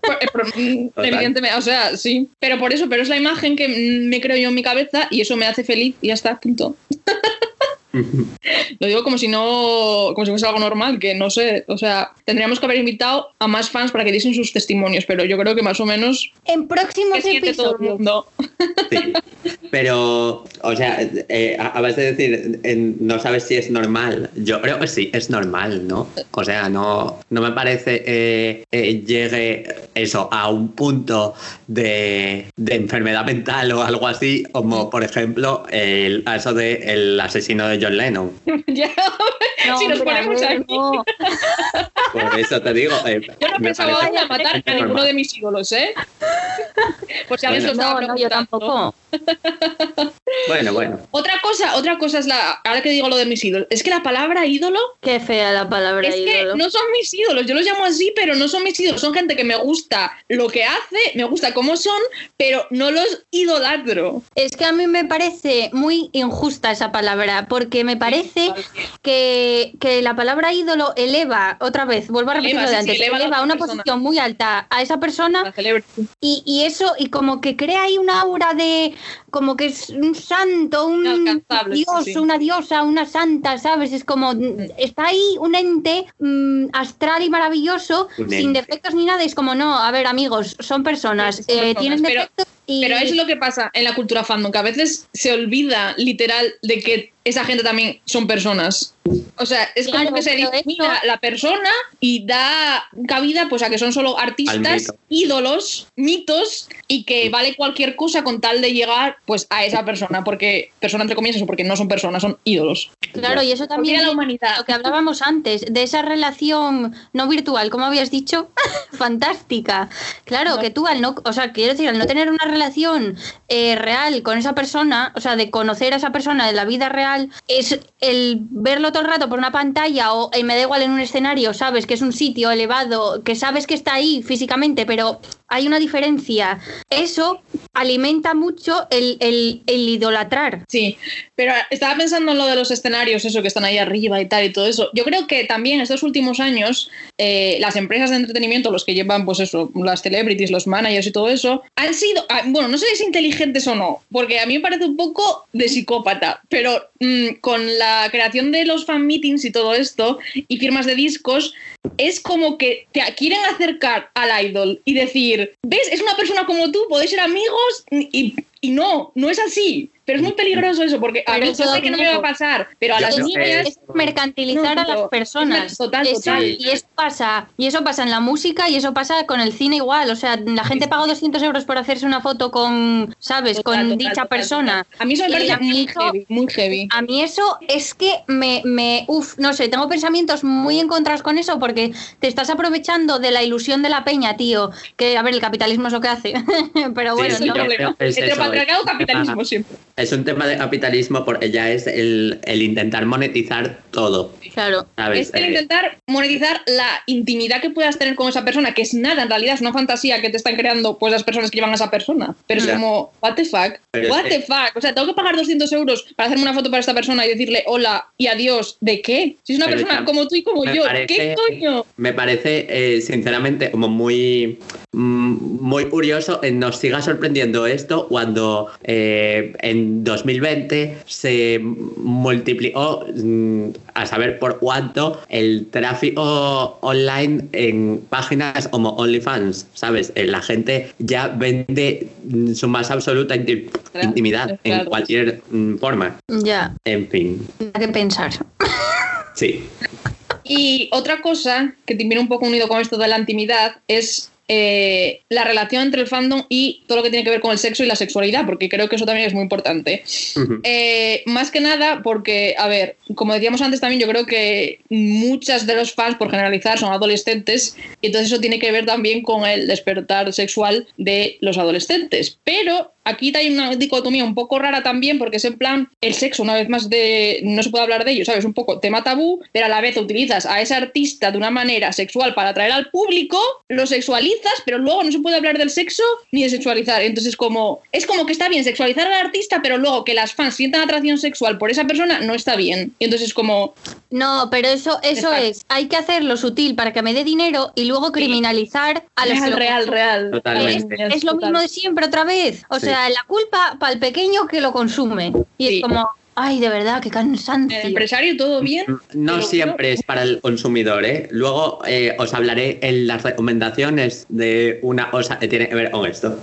Por- eh, mm, Total. Evidentemente, o sea, sí. Pero por eso, pero es la imagen que me creo yo en mi cabeza y eso me hace feliz y ya está, punto. Lo digo como si no, como si fuese algo normal, que no sé, o sea, tendríamos que haber invitado a más fans para que diesen sus testimonios, pero yo creo que más o menos En próximos que siente todo el episodios. mundo. Sí. Pero, o sea, eh, acabas de decir, en- no sabes si es normal. Yo creo que sí, es normal, ¿no? O sea, no, no me parece eh, eh, llegue eso a un punto de, de enfermedad mental o algo así, como por ejemplo el caso del asesino de John Lennon. Ya, No, si nos ponemos aquí. no. Por eso te digo. eh, Yo no pensaba vaya a matar a ninguno de mis ídolos, ¿eh? Por si alguien se lo Bueno. estaba No, no, yo preguntando. tampoco. Bueno, bueno. Otra cosa, otra cosa es la. Ahora que digo lo de mis ídolos, es que la palabra ídolo Qué fea la palabra es que ídolo. no son mis ídolos. Yo los llamo así, pero no son mis ídolos. Son gente que me gusta lo que hace, me gusta cómo son, pero no los idolatro. Es que a mí me parece muy injusta esa palabra, porque me parece que, que la palabra ídolo eleva, otra vez, vuelvo a repetir Eleva, lo de sí, sí, antes, eleva a una persona. posición muy alta a esa persona y, y eso, y como que crea ahí una aura de, como que es un santo, un dios, sí. una diosa, una santa, ¿sabes? Es como, está ahí un ente mm, astral y maravilloso, Un sin ente. defectos ni nada, es como, no, a ver amigos, son personas, Sí, son eh, tienen pero- defectos y... Pero eso es lo que pasa en la cultura fandom, que a veces se olvida literal de que esa gente también son personas. O sea, es Claro, como que se discrimina la persona y da cabida pues a que son solo artistas, mito. ídolos, mitos y que vale cualquier cosa con tal de llegar pues a esa persona, porque persona entre comillas, eso porque no son personas, son ídolos. Claro, y eso también la humanidad. lo que hablábamos antes, de esa relación no virtual, como habías dicho, fantástica. Claro, que tú al no, o sea, quiero decir, al no tener una relación eh, real con esa persona, o sea, de conocer a esa persona de la vida real, es el verlo todo el rato por una pantalla o eh, me da igual en un escenario, sabes que es un sitio elevado, que sabes que está ahí físicamente, pero hay una diferencia. Eso alimenta mucho el, idolatrar. Sí, pero estaba pensando en lo de los escenarios, eso que están ahí arriba y tal y todo eso. Yo creo que también estos últimos años eh, las empresas de entretenimiento, los que llevan pues eso, las celebrities, los managers y todo eso, han sido, ah, bueno, no sé si inteligentes o no, porque a mí me parece un poco de psicópata, pero mm, con la creación de los fan meetings y todo esto y firmas de discos, es como que te quieren acercar al idol y decir, ves, es una persona como tú, podéis ser amigos y, y no, no es así. Pero es muy peligroso eso, porque a Pero mí eso yo sé que no me va a pasar, pero a Yo las niñas... es mercantilizar No, a las personas. es total, Eso- total. Y eso pasa, y eso pasa en la música y eso pasa con el cine igual. O sea, la gente paga 200 euros por hacerse una foto con, ¿sabes? Total, con total, dicha total, persona. total. A mí eso me parece muy heavy, muy heavy. A mí eso es que me, me, uf, no sé, tengo pensamientos muy encontrados con eso porque te estás aprovechando de la ilusión de la peña, tío. Que, a ver, el capitalismo es lo que hace. Pero bueno, Sí, no. es un capitalismo siempre. Es un tema de capitalismo porque ya es el, el intentar monetizar todo. Claro. ¿sabes? Es el intentar monetizar la intimidad que puedas tener con esa persona, que es nada, en realidad es una fantasía que te están creando pues las personas que llevan a esa persona. Pero es como, what the fuck, Pero what the fuck. O sea, tengo que pagar 200 euros para hacerme una foto para esta persona y decirle hola y adiós. ¿De qué? Si es una Pero persona ya- como tú y como me yo, parece- ¿qué coño? Me parece, eh, sinceramente, como muy, mm, muy curioso. Nos siga sorprendiendo esto cuando eh, en 2020 se multiplicó mm, a saber por cuánto el tráfico online en páginas como OnlyFans, ¿sabes? Eh, La gente ya vende mm, su más absoluta inti- Claro, intimidad en cualquier mm, forma. Ya, En fin, nada que pensar. sí. Y otra cosa que te viene un poco unido con esto de la intimidad es eh, la relación entre el fandom y todo lo que tiene que ver con el sexo y la sexualidad, porque creo que eso también es muy importante. Eh, más que nada porque, a ver, como decíamos antes también, yo creo que muchas de los fans, por generalizar, son adolescentes y entonces eso tiene que ver también con el despertar sexual de los adolescentes. Pero aquí hay una dicotomía un poco rara también porque es en plan, el sexo, una vez más, de no se puede hablar de ello, ¿sabes? Un poco tema tabú, pero a la vez utilizas a ese artista de una manera sexual para atraer al público, lo sexualizas, pero luego no se puede hablar del sexo ni de sexualizar. Entonces, como es como que está bien sexualizar al artista, pero luego que las fans sientan atracción sexual por esa persona no está bien. Y entonces, como, No, pero eso, eso es, hay que hacerlo sutil para que me dé dinero y luego criminalizar a los real, real, real. Totalmente. Es, es lo Total. mismo de siempre otra vez. O Sí. sea, la culpa para el pequeño que lo consume. Y Sí. es como, ay, de verdad, qué cansancio. El empresario, todo bien. No Pero siempre es para el consumidor, ¿eh? Luego eh, os hablaré en las recomendaciones de una cosa que tiene que ver con esto.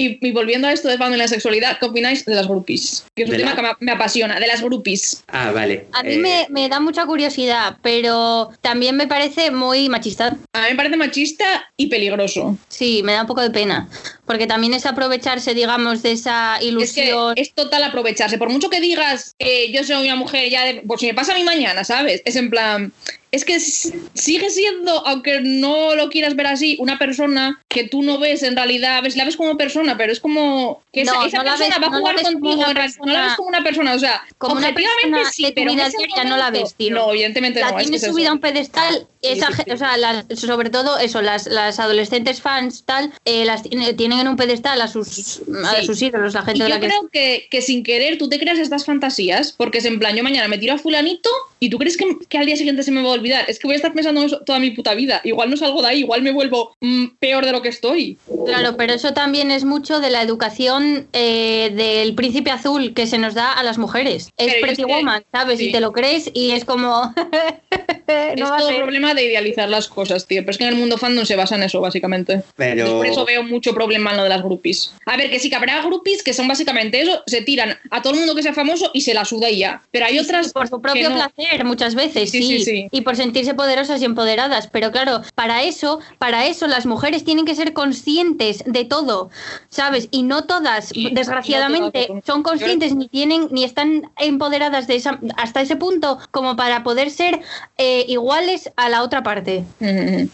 Y, y volviendo a esto de fandom y la sexualidad, ¿qué opináis de las groupies? Que es un ¿De tema la- que me, me apasiona, de las groupies. Ah, vale. A mí Eh, me, me da mucha curiosidad, pero también me parece muy machista. A mí me parece machista y peligroso. Sí, me da un poco de pena. Porque también es aprovecharse, digamos, de esa Es que ilusión. es total aprovecharse. Por mucho que digas, eh, yo soy una mujer ya de. Pues si me pasa a mí mañana, ¿sabes? Es en plan. Es que sigue siendo, aunque no lo quieras ver así, una persona que tú no ves en realidad, ves, la ves como persona, pero es como que esa, No, esa no persona ves- va a no jugar contigo, una en realidad, no la persona- ves como una persona, o sea, Como objetivamente sí, de tu pero en vida ese no la ves, tío. No, evidentemente la no. que tiene es eso. subida a un pedestal, esa, sí, ge- sí. o sea, las- sobre todo eso, las, las adolescentes fans tal, eh, las tiene- tienen en un pedestal a sus, a Sí. sus ídolos, la Y gente de yo la que creo que, que sin querer tú te creas estas fantasías, porque es en plan, yo mañana me tiro a fulanito y tú crees que, que al día siguiente se me va olvidar. Es que voy a estar pensando en eso toda mi puta vida. Igual no salgo de ahí, igual me vuelvo mm, peor de lo que estoy. Claro, pero eso también es mucho de la educación eh, del príncipe azul que se nos da a las mujeres. Es Pero Pretty Woman, ¿sabes? sí. Y te lo crees y es como... es no va a todo ser. problema de idealizar las cosas, tío. Pero es que en el mundo fandom se basa en eso, básicamente. Pero. Entonces, por eso veo mucho problema en lo de las groupies. A ver, que sí que habrá groupies que son básicamente eso, se tiran a todo el mundo que sea famoso y se la suda y ya. Pero hay Sí, otras por su propio que no. placer muchas veces, Sí, sí, sí, sí. y por sentirse poderosas y empoderadas. Pero claro, para eso, para eso las mujeres tienen que ser conscientes de todo, ¿sabes? Y no todas, desgraciadamente, no todas. son conscientes ni tienen ni están empoderadas de esa, hasta ese punto como para poder ser eh, iguales a la otra parte. Ujú.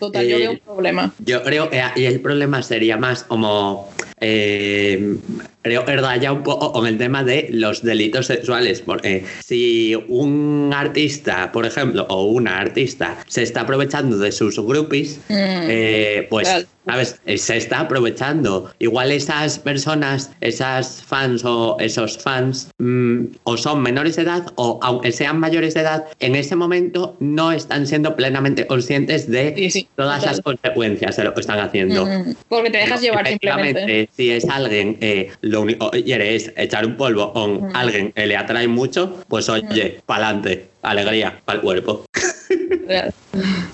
Total, yo Eh, veo un problema. Yo creo que ahí el problema sería más como. Eh, creo que raya un poco con el tema de los delitos sexuales. Porque si un artista, por ejemplo, o una artista se está aprovechando de sus groupies, Mm. eh, pues. ¿Sabes? Eh, Se está aprovechando. Igual esas personas, esas fans o esos fans, mm, o son menores de edad o aunque sean mayores de edad, en ese momento no están siendo plenamente conscientes de Sí, sí, todas las consecuencias de lo que están haciendo. Mm, Porque te dejas llevar simplemente. Si es alguien, eh, lo único que quiere es echar un polvo con Mm. alguien que le atrae mucho, pues oye, pa'lante, alegría para el cuerpo. Real.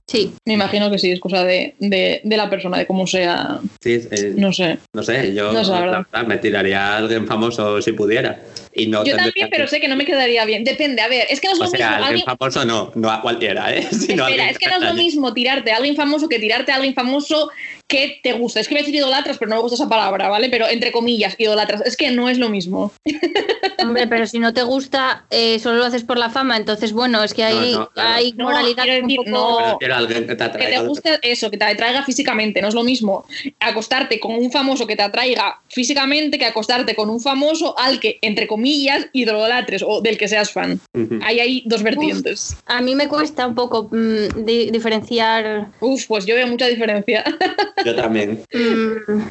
Sí, Me imagino que sí, es cosa de, de, de la persona, de cómo sea. Sí, es- es- no. No sé. yo No sé, la la verdad. verdad, me tiraría a alguien famoso si pudiera. Y no Yo también, que- pero sé que no me quedaría bien. Depende, a ver, es que no es O lo sea, mismo. alguien alguien- famoso no, no a cualquiera, ¿eh? Sino Espera, es que no es lo mismo tirarte a alguien famoso que tirarte a alguien famoso que te gusta. Es que voy a decir idolatras, pero no me gusta esa palabra, ¿vale? Pero entre comillas, idolatras. Es que no es lo mismo. Hombre, pero si no te gusta, eh, solo lo haces por la fama, entonces bueno, es que hay, No, no, claro. hay No, moralidad un decir, poco... no. A alguien que te Que te guste eso, que te atraiga físicamente. No es lo mismo acostarte con un famoso que te atraiga físicamente que acostarte con un famoso al que, entre comillas, idolatres o del que seas fan. Ujú. Ahí hay dos vertientes. A mí me cuesta un poco mm, di- diferenciar Uf, pues yo veo mucha diferencia. Yo también. Mm,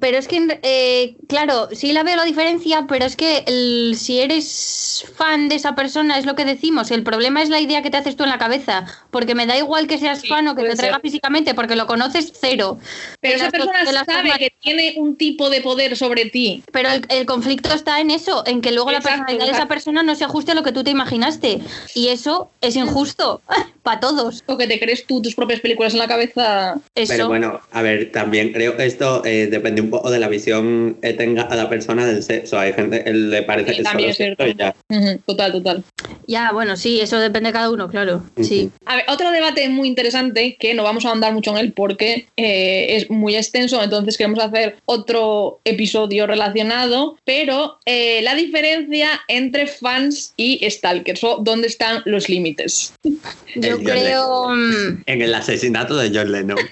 Pero es que, eh, claro, sí la veo la diferencia, pero es que el- si eres fan de esa persona, es lo que decimos. El problema es la idea que te haces tú en la cabeza. Porque me da igual que seas Sí, fan o que te traiga ser. físicamente, porque lo conoces cero. Pero De esa persona sabe formas- que tiene un tipo de poder sobre ti. Pero el, el conflicto está en eso, en que luego Exacto, la personalidad de esa persona no se ajuste a lo que tú te imaginaste. Y eso es injusto para todos. O que te crees tú tus propias películas en la cabeza. Eso. Pero bueno, a ver, también creo que esto eh, depende un poco de la visión que tenga a la persona del sexo. Hay gente que le parece Sí, que también solo es y ya. Ujú, Total, total. Ya, bueno, sí, eso depende de cada uno, claro. Sí. A ver, otro debate muy interesante que no vamos a ahondar mucho en él porque eh, es muy extenso, entonces queremos hacer otro episodio relacionado, pero eh, la diferencia entre fans y stalkers o dónde están los límites. Yo El creo. mm, En el asesinato de John Lennon.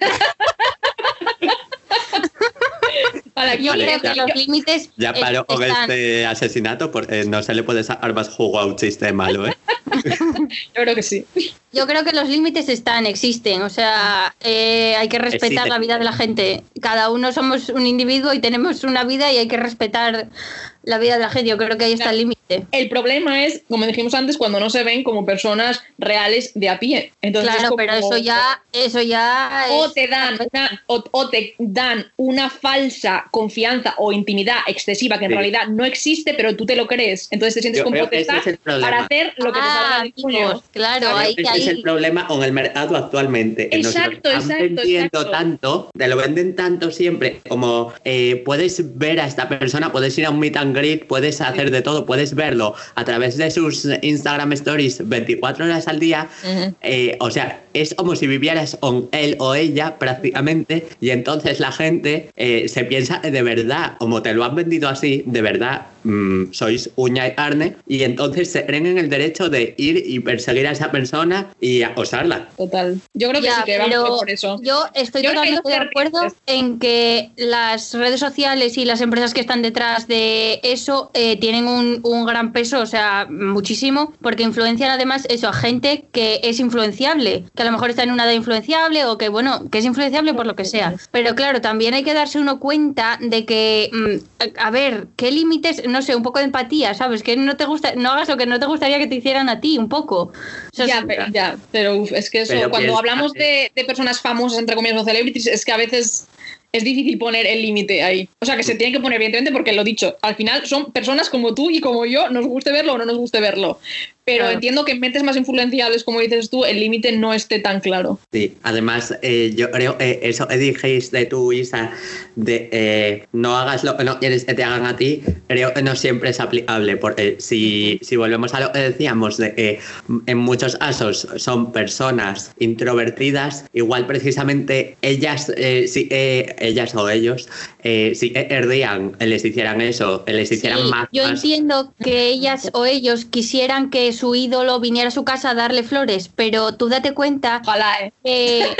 Aquí Yo Vale, creo ya. que los límites Ya paró con están- este asesinato porque no se le puede sacar más jugo a un chiste malo, ¿eh? yo creo que sí. Yo creo que los límites están, existen. O sea, eh, hay que respetar la vida de la gente. Cada uno somos un individuo y tenemos una vida y hay que respetar la vida de la gente. Yo creo que ahí está el límite. El problema es, como dijimos antes, cuando no se ven como personas reales de a pie. Entonces, es Claro, como- pero eso ya, eso ya o es- te dan una, o, o te dan una falsa confianza o intimidad excesiva que en Sí. realidad no existe, pero tú te lo crees. Entonces te sientes con potestad para hacer lo que te salga Ah, amigos, claro, ahí ese es el problema con el mercado actualmente. nos lo Exacto, están exacto, vendiendo exacto. tanto, te lo venden tanto siempre, como eh, puedes ver a esta persona, puedes ir a un meet and greet, puedes hacer de todo, puedes verlo a través de sus Instagram stories 24 horas al día. Eh, o sea, es como si vivieras con él o ella prácticamente y entonces la gente eh, se piensa de verdad, como te lo han vendido así, de verdad mm, sois uña y carne y entonces se creen en el derecho de ir y perseguir a esa persona y acosarla. Total. Yo creo que Ya, sí que vamos por eso. Yo estoy Yo totalmente de acuerdo en que las redes sociales y las empresas que están detrás de eso eh, tienen un, un gran peso, o sea, muchísimo, porque influencian además eso a gente que es influenciable, que a lo mejor está en una edad influenciable o que, bueno, que es influenciable por lo que sea. Pero claro, también hay que darse uno cuenta de que, mm, a ver, ¿qué límites? No sé, un poco de empatía, ¿sabes? Que no te gusta, no hagas lo que no te gustaría que te hicieran a ti, un poco. O sea, ya, pero, ya, pero uf, es que eso, Pero cuando piensa, hablamos de, de personas famosas, entre comillas, o celebrities, es que a veces es difícil poner el límite ahí. O sea, que se tiene que poner, evidentemente, porque lo dicho, al final son personas como tú y como yo, nos guste verlo o no nos guste verlo. Pero Claro. entiendo que en mentes más influenciables, como dices tú, el límite no esté tan claro. Sí, además eh, yo creo eh, eso que dijiste tú, Isa, de eh, no hagas lo que no quieres que te hagan a ti, creo que no siempre es aplicable, porque si, si volvemos a lo que decíamos, de que en muchos casos son personas introvertidas, igual precisamente ellas, eh, sí, eh, ellas o ellos, eh, si querrían que les hicieran eso, les hicieran Sí, más... yo más- entiendo que ellas o ellos quisieran que su ídolo viniera a su casa a darle flores, pero tú date cuenta Ojalá, ¿eh?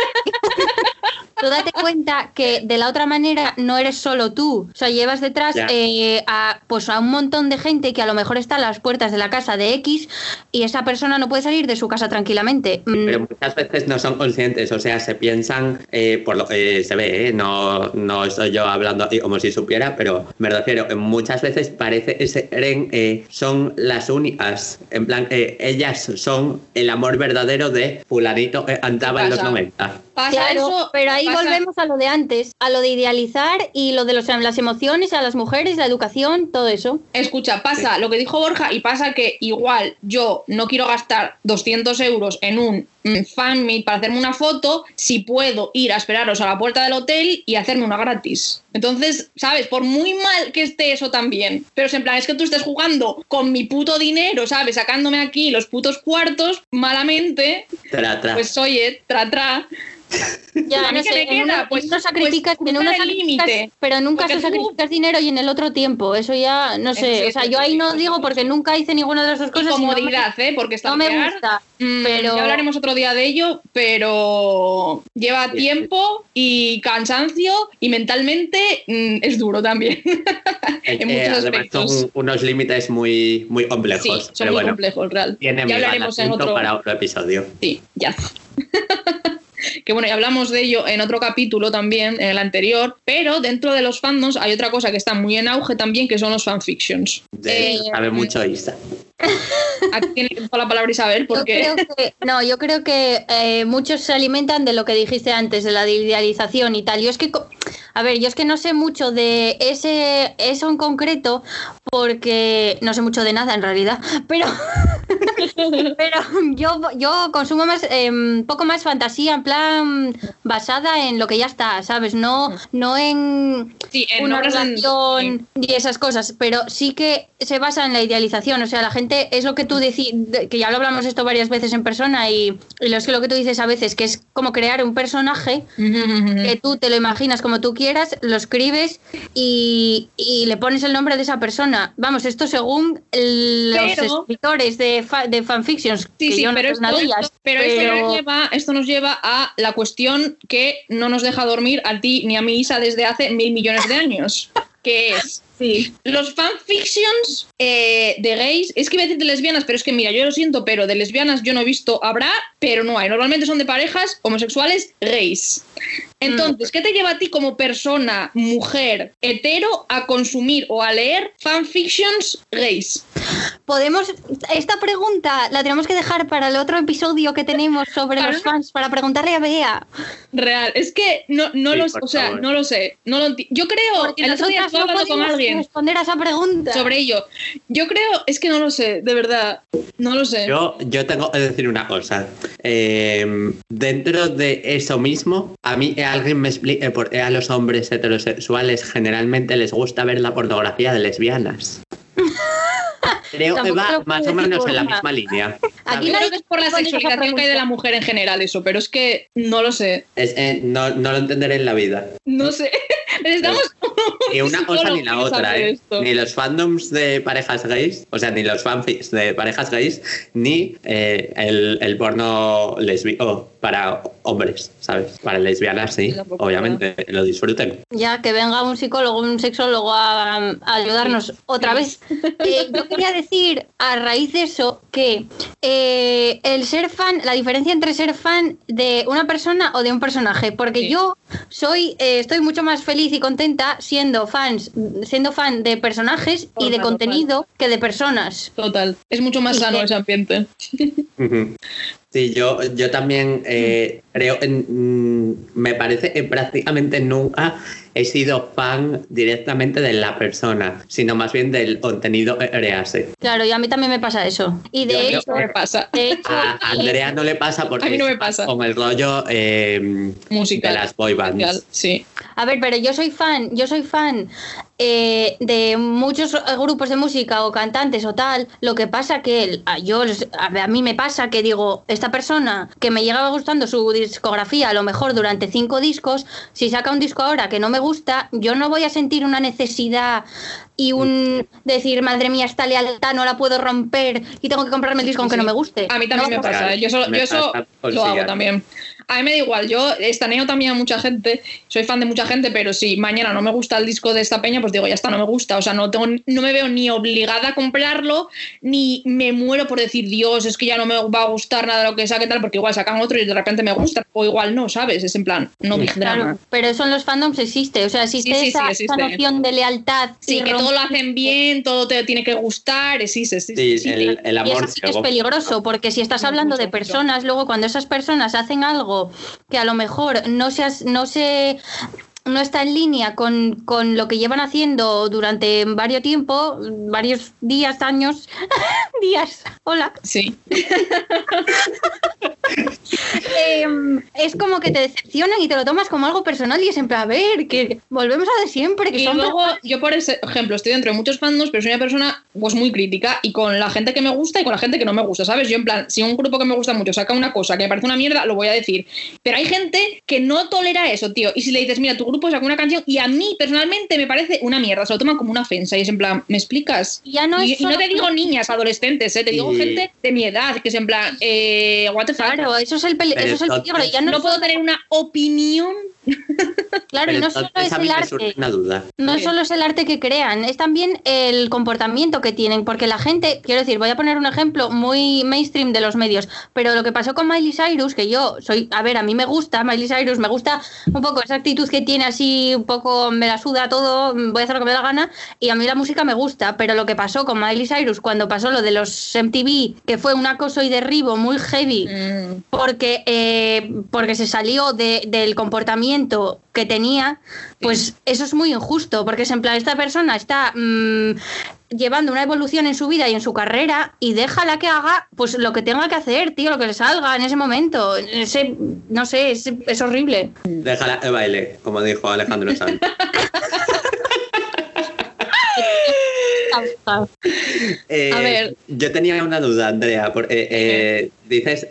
tú date cuenta que de la otra manera no eres solo tú, o sea, llevas detrás eh, a pues a un montón de gente que a lo mejor está a las puertas de la casa de X y esa persona no puede salir de su casa tranquilamente. Mm, Pero muchas veces no son conscientes, o sea, se piensan, eh, por lo que se ve, ¿eh? no, no estoy yo hablando aquí como si supiera, pero me refiero, que muchas veces parece que se eh, son las únicas, en plan, eh, ellas son el amor verdadero de fulanito que andaba en los pasa? 90. Pasa Claro, eso, pero ahí pasa Pasa- volvemos a lo de antes, a lo de idealizar y lo de los, las emociones, a las mujeres, la educación, todo eso. Escucha, pasa lo que dijo Borja y pasa que igual yo no quiero gastar 200 euros en un fan meet para hacerme una foto si puedo ir a esperaros a la puerta del hotel y hacerme una gratis. Entonces, ¿sabes? Por muy mal que esté eso también, pero es en plan, es que tú estés jugando con mi puto dinero, ¿sabes? Sacándome aquí los putos cuartos malamente, Tra, tra. pues oye, tra, tra. Ya, ¿A mí no sé, en queda? una- en Pues- uno sacrificas, pues en uno cruzar el sacrificas- límite. pero nunca Porque se tú- sacrificas dinero y en el otro tiempo. Eso ya, no sé. o sea, yo ahí no digo porque nunca hice ninguna de las dos Y cosas. y no me- comodidad, ¿eh? Porque No me gusta, Mm, pero... Ya hablaremos otro día de ello, pero lleva tiempo y cansancio y mentalmente mm, es duro también. En que muchos aspectos. son unos límites muy, muy Sí, complejos. son pero muy bueno, complejos, real. tiene ya hablaremos en otro. para otro episodio. Sí, ya. que bueno, ya hablamos de ello en otro capítulo también, en el anterior, pero dentro de los fandoms hay otra cosa que está muy en auge también, que son los fanfictions. De Eh, sabe mucho Isa. Aquí tiene la palabra Isabel, Yo porque creo que, no, yo creo que eh, muchos se alimentan de lo que dijiste antes, de la idealización y tal. Yo es que, co- a ver, yo es que no sé mucho de ese eso en concreto, porque no sé mucho de nada en realidad, pero, pero yo, yo consumo más, eh, un poco más fantasía, en plan basada en lo que ya está, ¿sabes? No, no en sí, en una en- relación y esas cosas, pero sí que se basa en la idealización. O sea, la gente es lo que tú decís, que ya lo hablamos esto varias veces en persona y, y lo es que lo que tú dices a veces, que es como crear un personaje que tú te lo imaginas como tú quieras, lo escribes y, y le pones el nombre de esa persona. Vamos, esto según los Pero- escritores de, fa- de fanfictions, Sí, sí, no pero, esto, ellas, pero nos lleva, esto nos lleva a la cuestión que no nos deja dormir a ti ni a mi Isa desde hace mil millones de años, que es Sí. los fanfictions eh, de gays, es que iba a decir de lesbianas, pero es que mira, yo lo siento, pero de lesbianas yo no he visto, habrá, pero no hay. Normalmente son de parejas homosexuales gays. Entonces, ¿qué te lleva a ti como persona, mujer, hetero, a consumir o a leer fanfictions gays? Podemos, esta pregunta la tenemos que dejar para el otro episodio que tenemos sobre los fans, para preguntarle a Bea. Real, es que no, no Sí, lo, por o sea, no lo sé, no lo Yo creo, Porque el otro día no hablando con alguien responder a esa pregunta. sobre ello. Yo creo, es que no lo sé, de verdad, no lo sé. Yo, yo tengo que decir una cosa. Eh, dentro de eso mismo, a mí eh, alguien me explique por qué a los hombres heterosexuales generalmente les gusta ver la pornografía de lesbianas. Creo que va más o menos en la misma línea. Aquí creo que es por la sexualización que hay de la mujer en general eso, pero es que no lo sé. Es- eh, no, no lo entenderé en la vida. No sé. Necesitamos Ni una cosa ni la otra, ¿eh? esto. Ni los fandoms de parejas gays, o sea, ni los fanfics de parejas gays, ni eh, el, el porno lesbiano para hombres, ¿sabes? Para lesbianas, sí, obviamente, lo disfruten. Ya que venga un psicólogo, un sexólogo a, a ayudarnos otra vez. Eh, yo quería decir, a raíz de eso, que eh, el ser fan, la diferencia entre ser fan de una persona o de un personaje, porque Sí. yo soy, eh, estoy mucho más feliz y contenta siendo fans, siendo fan de personajes y de total. contenido que de personas. Total. Es mucho más Sí, sano sí. ese ambiente. Sí, yo, yo también eh, creo, en- mm, me parece que prácticamente nunca he sido fan directamente de la persona, sino más bien del contenido que crease. Claro, y a mí también me pasa eso. Y de Yo- hecho, ¿Qué me pasa? de hecho, A Andrea no le pasa porque A mí no me pasa. con el rollo eh, Musical. de las boy bands. Sí. A ver, pero yo soy fan, yo soy fan eh, de muchos eh, grupos de música o cantantes o tal. Lo que pasa que yo, a, mí me pasa que digo, esta persona que me llegaba gustando su discografía a lo mejor durante cinco discos, si saca un disco ahora que no me gusta, yo no voy a sentir una necesidad y un decir, madre mía, esta lealtad no la puedo romper y tengo que comprarme el disco aunque Sí, no me guste. A mí también No, me pasa. Yo, solo- me yo eso lo hago también. A mí me da igual, yo estaneo también a mucha gente, soy fan de mucha gente, pero si mañana no me gusta el disco de esta peña, pues digo, ya está, no me gusta. O sea, no, tengo, no me veo ni obligada a comprarlo, ni me muero por decir, Dios, es que ya no me va a gustar nada de lo que saque tal, porque igual sacan otro y de repente me gusta, o igual no, ¿sabes? Es en plan, no big drama. Claro, pero eso en los fandoms existe, o sea, existe, Sí, sí, sí, esa, existe. esa noción de lealtad. Sí, y que todo lo hacen bien, todo te tiene que gustar, existe, sí, Sí, sí, sí. el, el Y amor eso sí que es peligroso, porque si estás hablando de personas, luego cuando esas personas hacen algo que a lo mejor no seas, no se no está en línea con, con, lo que llevan haciendo durante varios tiempo, varios días, años, días, hola. Sí. eh, es como que te decepcionan y te lo tomas como algo personal y es en plan, a ver, que volvemos a de siempre. Que y son luego, yo por ese ejemplo, estoy dentro de muchos fandoms, pero soy una persona pues muy crítica y con la gente que me gusta y con la gente que no me gusta, ¿sabes? Yo en plan, si un grupo que me gusta mucho saca una cosa que me parece una mierda, lo voy a decir. Pero hay gente que no tolera eso, tío. Y si le dices, mira, tu grupo saca una canción y a mí personalmente me parece una mierda, se lo toman como una ofensa y es en plan, ¿me explicas? Ya no y, es y no solo- te digo niñas, adolescentes, ¿eh? te digo Y- gente de mi edad, que es en plan, eh, what the fuck. Claro, eso es el, peli- eso es el peligro. Ya no, No puedo solo- tener una opinión. claro, y no solo es el arte. una duda. No solo es el arte que crean, es también el comportamiento que tienen, porque la gente, quiero decir, voy a poner un ejemplo muy mainstream de los medios, pero lo que pasó con Miley Cyrus, que yo soy, a ver, a mí me gusta Miley Cyrus, me gusta un poco esa actitud que tiene así, un poco me la suda todo, voy a hacer lo que me da la gana, y a mí la música me gusta, pero lo que pasó con Miley Cyrus cuando pasó lo de los MTV, que fue un acoso y derribo muy heavy, Mm, porque, eh, porque se salió de- del comportamiento que tenía, pues eso es muy injusto, porque es en plan, esta persona está mm, llevando una evolución en su vida y en su carrera y déjala que haga pues lo que tenga que hacer, tío, lo que le salga en ese momento. Ese, no sé, es, es horrible. Déjala que baile, como dijo Alejandro Sanz. Eh, A ver. Yo tenía una duda, Andrea. por- eh, eh, dices,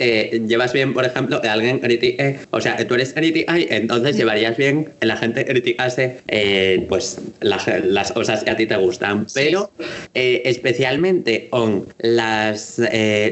llevas bien, por ejemplo, que alguien critique, o sea, tú eres crítica y entonces llevarías bien que la gente criticase pues las, las cosas que a ti te gustan. Pero especialmente con las,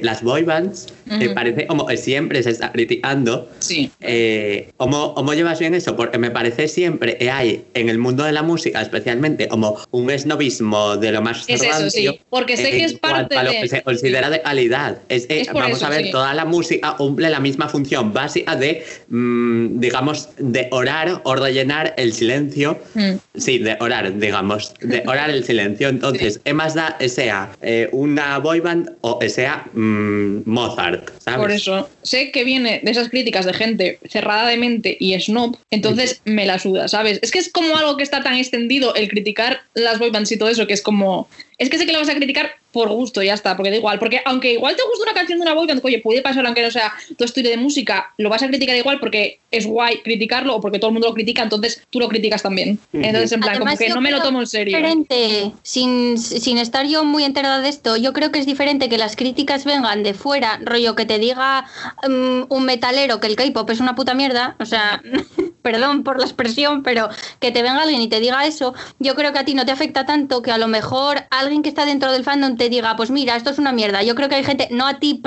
las boy bands, me parece como que siempre se está criticando. sí. Eh, ¿cómo, cómo llevas bien eso? Porque me parece siempre que hay en el mundo de la música, especialmente, como un esnovismo de lo más Es eso, sí, porque sé que es parte a lo de- que se considera de calidad. Es, eh, Es vamos eso, a ver, sí. toda la música cumple la misma función básica de, mm, digamos, de orar o rellenar el silencio. Mm. Sí, de orar, digamos, de orar el silencio. Entonces, ¿qué más da sea eh, una boy band o sea mm, Mozart? ¿Sabes? Por eso, sé que viene de esas críticas de gente cerrada de mente y snob, entonces me la suda, ¿sabes? Es que es como algo que está tan extendido el criticar las boybands y todo eso, que es como. Es que sé que lo vas a criticar por gusto, ya está, porque da igual. Porque aunque igual te gusta una canción de una boyband, que, oye, puede pasar aunque no sea tu estilo de música, lo vas a criticar igual porque es guay criticarlo o porque todo el mundo lo critica, entonces tú lo criticas también. Entonces, en plan, Además, como que no me lo tomo en serio. diferente, sin, sin estar yo muy enterada de esto, yo creo que es diferente que las críticas vengan de fuera, rollo que te diga mm, un metalero que el K-pop es una puta mierda, o sea, perdón por la expresión, pero que te venga alguien y te diga eso, yo creo que a ti no te afecta tanto que a lo mejor alguien que está dentro del fandom te diga, pues mira, esto es una mierda. Yo creo que hay gente, no a ti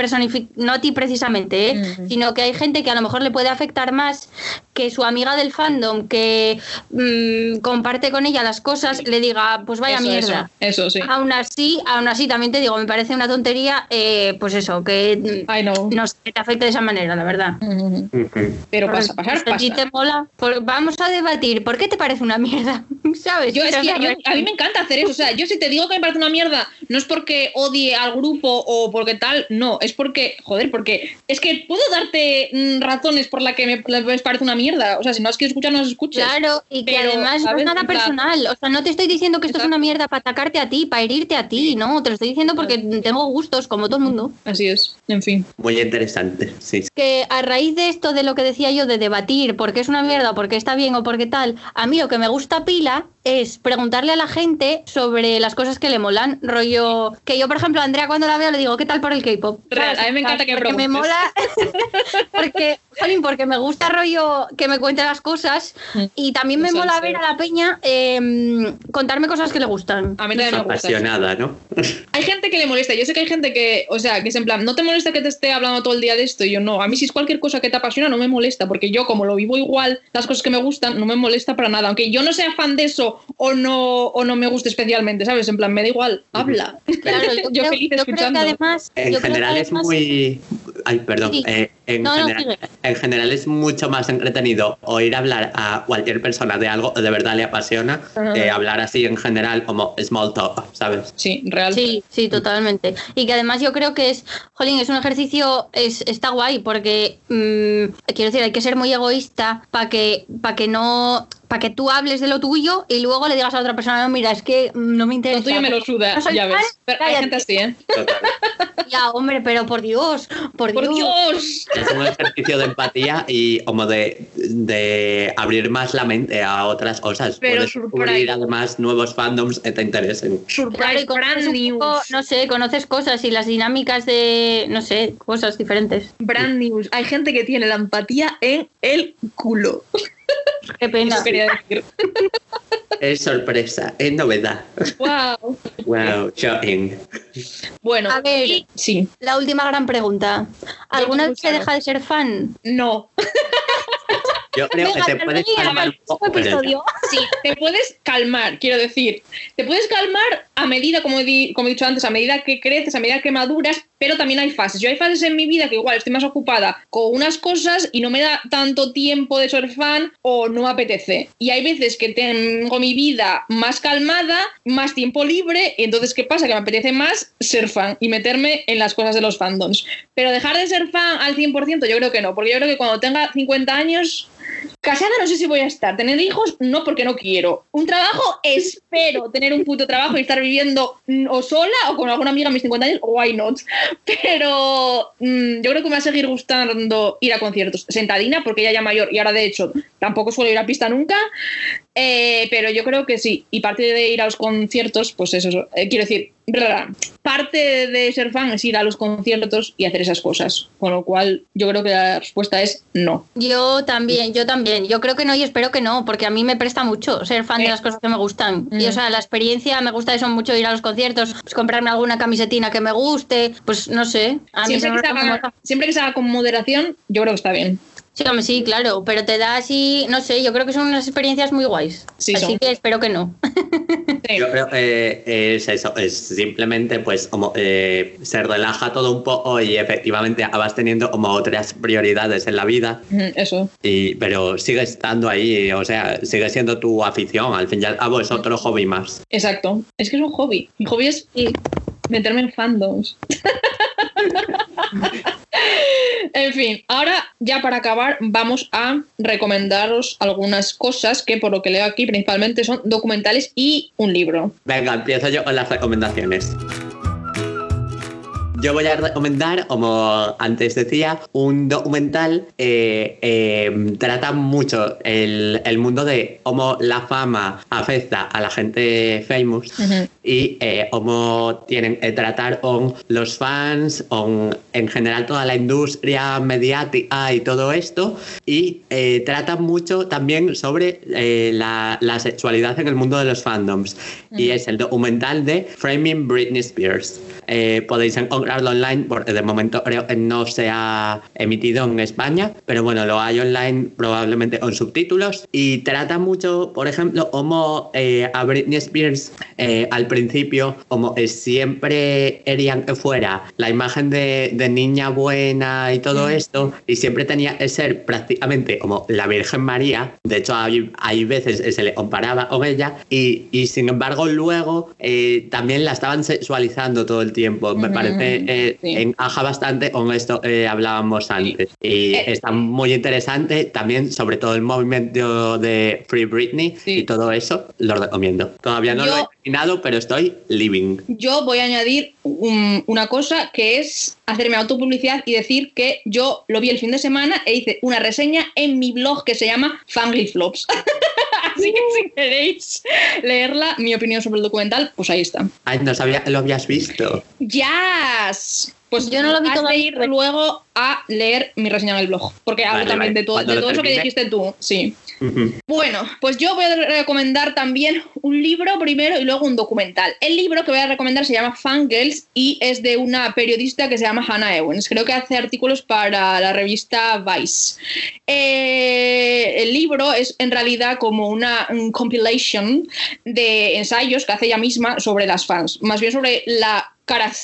no a ti precisamente, ¿eh? Sino que hay gente que a lo mejor le puede afectar más que su amiga del fandom que mm, comparte con ella las cosas le diga, pues vaya Eso, mierda. Eso, eso sí. Aún así, aún así también te digo, me parece una tontería, eh, pues eso, que mm, I know. no sé, que te afecte de esa manera, la verdad. Ujú. Ujú. Pero pasa, pasar, pues, Si pasa. te mola, por- vamos a debatir, ¿por qué te parece una mierda? ¿Sabes? Yo, es que yo- a mí me encanta hacer eso. O sea, yo si te digo que me parece una mierda, no es porque odie al grupo o porque tal, no. Es porque, joder, porque es que puedo darte mm, razones por las que me, les parece una mierda. O sea, si no has querido escuchar, no las escuches. Claro, y que Pero, además no es nada personal. O sea, no te estoy diciendo que esto es Exacto. una mierda para atacarte a ti, para herirte a ti, no. Te lo estoy diciendo porque tengo gustos, como todo el mundo. Así es. En fin. Muy interesante, sí. que a raíz de esto de lo que decía yo de debatir por qué es una mierda o por qué está bien o por qué tal, a mí lo que me gusta pila es preguntarle a la gente sobre las cosas que le molan, rollo que yo por ejemplo a Andrea cuando la veo le digo qué tal por el K-pop. A mí me encanta que porque me mola porque jolín, porque me gusta rollo que me cuente las cosas Mm. y también me mola ver a la peña eh, contarme cosas que le gustan. A mí también me gusta. Apasionada, ¿no? Hay gente que le molesta. Yo sé que hay gente que, o sea, que es en plan, ¿no te molesta que te esté hablando todo el día de esto? Y yo no. A mí, si es cualquier cosa que te apasiona, no me molesta. Porque yo, como lo vivo igual, las cosas que me gustan, no me molesta para nada. Aunque yo no sea fan de eso o no, o no me guste especialmente, ¿sabes? En plan, me da igual. Habla. Claro, yo, Yo creo, feliz yo creo que escuchando. además En yo creo que general es muy... ay, perdón, Sí. eh, en, No, general, sigue. en general es mucho más entretenido oír hablar a cualquier persona de algo que de verdad le apasiona, que hablar así en general como small talk, ¿sabes? Sí, real. Sí, sí, totalmente. Y que además yo creo que es, jolín, es un ejercicio, es, está guay, porque mm, quiero decir, hay que ser muy egoísta para que, para que no, para que tú hables de lo tuyo y luego le digas a otra persona, no, mira, es que mm, no me interesa. Lo tuyo me lo suda, No ya ves. Pero hay gente así, ¿eh? Total. Ya, hombre, pero por Dios, por, ¡Por Dios. Dios! Es un ejercicio de empatía y como de, de abrir más la mente a otras cosas. Pero Puedes surprise. descubrir además nuevos fandoms que te interesen. Claro, y Surprise, conoces brand un news. poco, no sé, conoces cosas y las dinámicas de, no sé, cosas diferentes. Brand news. Hay gente que tiene la empatía en el culo. Qué pena. Eso quería decir. Es sorpresa, es novedad. ¡Wow! Wow, shocking. Bueno, A ver. y- sí, La última gran pregunta. ¿Alguna vez se deja de ser fan? no. Yo creo que Venga, te puedes calmar un el poco. episodio. Sí, te puedes calmar, quiero decir. Te puedes calmar a medida, como he, di- como he dicho antes, a medida que creces, a medida que maduras, pero también hay fases. Yo hay fases en mi vida que igual estoy más ocupada con unas cosas y no me da tanto tiempo de ser fan o no me apetece. Y hay veces que tengo mi vida más calmada, más tiempo libre, y entonces ¿qué pasa? Que me apetece más ser fan y meterme en las cosas de los fandoms. Pero dejar de ser fan al 100% yo creo que no, porque yo creo que cuando tenga 50 años Casada no sé si voy a estar. Tener hijos no porque no quiero. Un trabajo espero tener un puto trabajo y estar viviendo o sola o con alguna amiga a mis 50 años, why not. Pero mm, yo creo que me va a seguir gustando ir a conciertos. Sentadina porque ya ya mayor y ahora de hecho tampoco suelo ir a pista nunca. Eh, pero yo creo que sí. Y parte de ir a los conciertos, pues eso. eh, quiero decir, parte de ser fan es ir a los conciertos y hacer esas cosas. Con lo cual yo creo que la respuesta es no. Yo también, yo también. Yo creo que no y espero que no, porque a mí me presta mucho ser fan de Eh. las cosas que me gustan. Y Mm. o sea, la experiencia me gusta eso mucho ir a los conciertos, pues, comprarme alguna camisetina que me guste, pues no sé. A mí siempre, que haga, siempre que se haga con moderación, yo creo que está bien. Sí, hombre, sí, claro, pero te da así, no sé, yo creo que son unas experiencias muy guays. Sí, así son. que espero que no. Sí. Yo creo que es eso, es simplemente pues como eh, se relaja todo un poco y efectivamente vas teniendo como otras prioridades en la vida, Eso. y, pero sigue estando ahí, o sea, sigue siendo tu afición, al fin y al cabo es otro hobby más. Exacto. Es que es un hobby. Mi hobby es meterme en fandoms. en fin, ahora ya para acabar vamos a recomendaros algunas cosas que por lo que leo aquí principalmente son documentales y un libro. Venga, empiezo yo con las recomendaciones. Yo voy a recomendar, como antes decía, un documental eh, eh, trata mucho el, el mundo de cómo la fama afecta a la gente famous. Y eh, cómo tienen que tratar con los fans, con en general toda la industria mediática y todo esto. Y eh, trata mucho también sobre eh, la, la sexualidad en el mundo de los fandoms. Y es el documental de Framing Britney Spears. Eh, podéis encontrarlo online porque de momento creo que no se ha emitido en España, pero bueno, lo hay online probablemente con subtítulos y trata mucho, por ejemplo, cómo eh, a Britney Spears eh, al principio, como eh, siempre querían que fuera la imagen de, de niña buena y todo esto, y siempre tenía que ser prácticamente como la Virgen María, de hecho hay, hay veces se le comparaba con ella, y, y sin embargo luego eh, también la estaban sexualizando todo el tiempo, me Ujú, parece eh, sí. encaja bastante con esto que hablábamos antes. Y Eh, está muy interesante también, sobre todo el movimiento de Free Britney Sí. y todo eso, lo recomiendo. Todavía no lo he Yo- terminado, pero estoy living. Yo voy a añadir un- una cosa que es hacerme autopublicidad y decir que yo lo vi el fin de semana e hice una reseña en mi blog que se llama Fangly Flops. Así que si queréis leerla, mi opinión sobre el documental, pues ahí está. Ay, no sabía que lo habías visto. ¡Yas! Pues Yo no lo vi has de ir luego a leer mi reseña en el blog, porque hablo Vale, también vale. de Cuando de todo eso que dijiste tú, sí. Bueno, pues yo voy a recomendar también un libro primero y luego un documental. El libro que voy a recomendar se llama Fangirls y es de una periodista que se llama Hannah Owens. Creo que hace artículos para la revista Vice. Eh, el libro es en realidad como una un compilation de ensayos que hace ella misma sobre las fans, más bien sobre la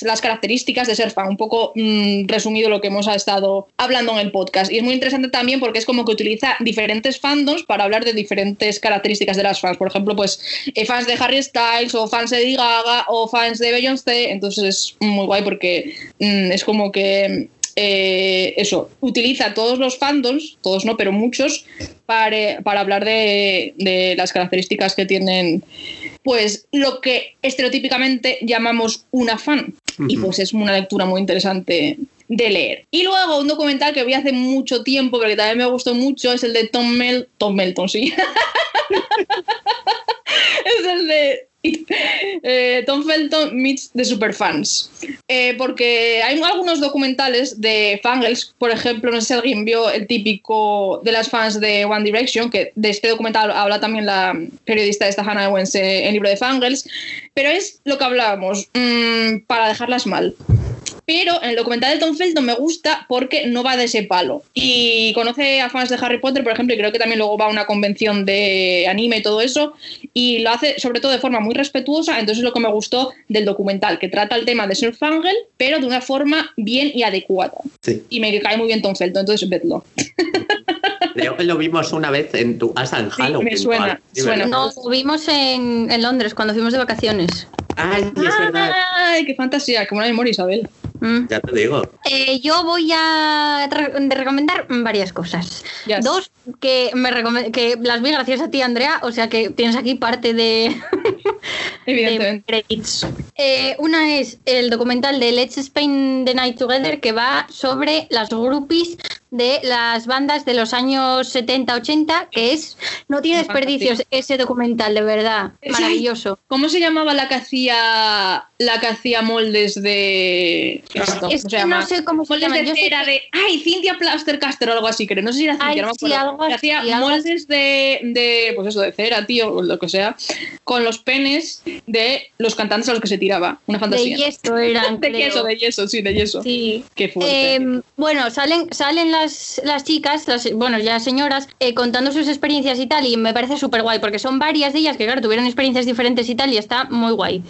las características de ser fan, un poco mm, resumido lo que hemos estado hablando en el podcast. Y es muy interesante también porque es como que utiliza diferentes fandoms para hablar de diferentes características de las fans. Por ejemplo, pues eh, fans de Harry Styles o fans de Lady Gaga o fans de Beyoncé. Entonces es muy guay porque mm, es como que eh, eso, utiliza todos los fandoms, todos no, pero muchos, para, para hablar de, de, las características que tienen, pues lo que estereotípicamente llamamos una fan. Y pues es una lectura muy interesante de leer. Y luego un documental que vi hace mucho tiempo, pero que también me gustó mucho, es el de Tom, Mel Tom Melton, sí. es el de eh, Tom Felton meets the Superfans. Eh, porque hay algunos documentales de fangirls, por ejemplo, no sé si alguien vio el típico de las fans de One Direction, que de este documental habla también la periodista esta Hannah Owens en el libro de fangirls, pero es lo que hablábamos, mmm, para dejarlas mal. Pero en el documental de Tom Felton me gusta porque no va de ese palo. Y conoce a fans de Harry Potter, por ejemplo, y creo que también luego va a una convención de anime y todo eso. Y lo hace sobre todo de forma muy respetuosa. Entonces es lo que me gustó del documental, que trata el tema de ser fangirl, pero de una forma bien y adecuada. Sí. Y me cae muy bien Tom Felton, entonces vedlo. Creo que lo vimos una vez en tu casa en Halloween. me suena, suena. No, lo vimos en, en Londres cuando fuimos de vacaciones. Ay, sí, es verdad. ¡Ay, qué fantasía! Qué buena memoria, Isabel. Mm. Ya te digo. Eh, yo voy a re- recomendar varias cosas. Yes. Dos que, me que las vi gracias a ti, Andrea, o sea que tienes aquí parte de, de credits. Eh, una es el documental de Let's Spend the Night Together que va sobre las groupies de las bandas de los años 70-80, que es no tiene desperdicios ese documental, de verdad, Sí. maravilloso. ¿Cómo se llamaba la que hacía la que hacía moldes de esto? No sé cómo se moldes llama. de cera de ay Cintia Plastercaster o algo así creo no sé si era Cintia Ay, no me sí, acuerdo. Algo Que así, hacía algo moldes de, de pues eso de cera tío o lo que sea con los penes de los cantantes a los que se tiraba una de fantasía yeso eran, de creo. yeso de yeso sí de yeso Sí. qué fuerte Eh, bueno, salen, salen las, las chicas, las, bueno, ya señoras, eh, contando sus experiencias y tal, y me parece súper guay, porque son varias de ellas que, claro, tuvieron experiencias diferentes y tal, y está muy guay.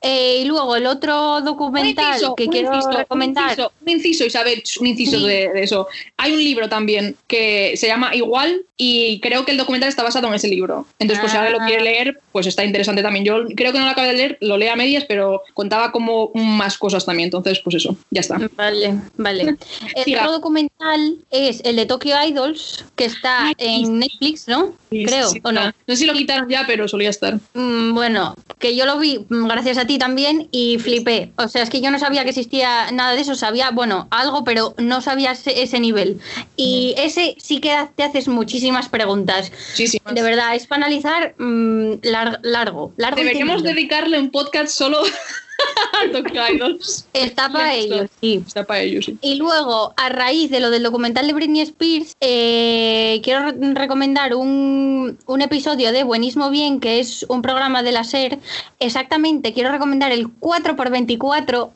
Eh, y luego el otro documental inciso, que quiero inciso, recomendar. Un inciso, un inciso, Isabel, un inciso Sí. de, de eso. Hay un libro también que se llama Igual y creo que el documental está basado en ese libro. Entonces, pues si alguien lo Ah. quiere leer, pues está interesante también. Yo creo que no lo acabé de leer, lo leí a medias, pero contaba como más cosas también. Entonces, pues eso, ya está. Vale, vale. El Siga. otro documental es el de Tokyo Idols, que está Ay, sí. en Netflix, ¿no? Creo, ¿o no? No sé si lo quitaron ya, pero solía estar. Mm, Bueno, que yo lo vi mm, gracias a ti también y flipé. O sea, es que yo no sabía que existía nada de eso, sabía, bueno, algo, pero no sabía ese, ese nivel. Y ese sí que te haces muchísimas preguntas. De verdad, es para analizar mm, lar- largo, largo. Deberíamos dedicarle un podcast solo. Está para ellos, sí. Está para ellos, sí. Y luego, a raíz de lo del documental de Britney Spears, eh, quiero re- recomendar un, un episodio de Buenismo Bien, que es un programa de la SER. Exactamente, quiero recomendar el 4x24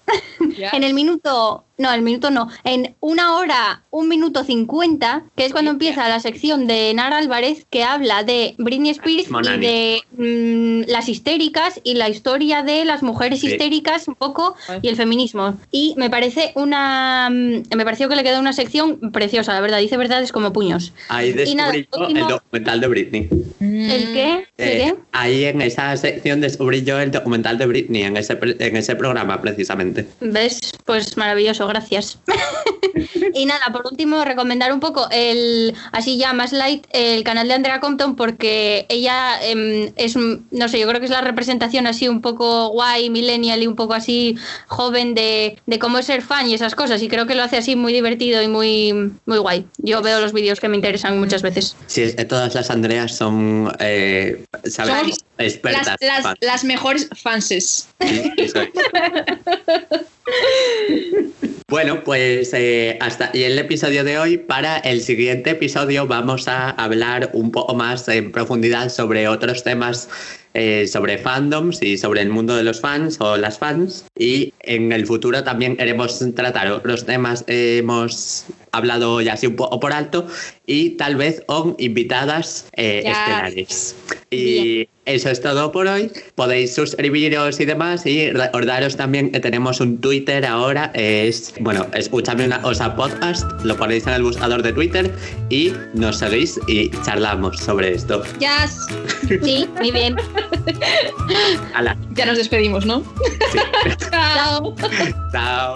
Ya. en el minuto. No, el minuto no. En una hora, un minuto cincuenta, que es cuando Sí, empieza la sección de Nara Álvarez, que habla de Britney Spears y de mm, las histéricas y la historia de las mujeres Sí. histéricas un poco y el feminismo. Y me parece una. mm, Me pareció que le quedó una sección preciosa, la verdad. Dice verdades como puños. Ahí descubrí nada, yo último- el documental de Britney. ¿El qué? ¿El Eh, qué? ahí en esa sección descubrí yo el documental de Britney, en ese, en ese programa precisamente. ¿Ves? Pues maravilloso, gracias. y nada, por último, recomendar un poco el, así ya más light, el canal de Andrea Compton, porque ella em, es, no sé, yo creo que es la representación así un poco guay, millennial y un poco así joven de, de cómo es ser fan y esas cosas. Y creo que lo hace así muy divertido y muy, muy guay. Yo veo los vídeos que me interesan muchas veces. Sí, es que todas las Andreas son, eh, ¿sabes? Somos Expertas. Las, las, las mejores fanses. Sí, eso es. Bueno, pues eh, hasta y el episodio de hoy. Para el siguiente episodio vamos a hablar un poco más en profundidad sobre otros temas, eh, sobre fandoms y sobre el mundo de los fans o las fans. Y en el futuro también queremos tratar otros temas. eh, hemos hablado ya así un poco por alto y tal vez con invitadas eh, estelares. Y eso es todo por hoy. Podéis suscribiros y demás y recordaros también que tenemos un Twitter ahora. Es, bueno, escúchame una cosa podcast, lo ponéis en el buscador de Twitter y nos seguís y charlamos sobre esto. Yes. Sí, muy bien. Hala. Ya nos despedimos, ¿no? Sí. Chao. Chao.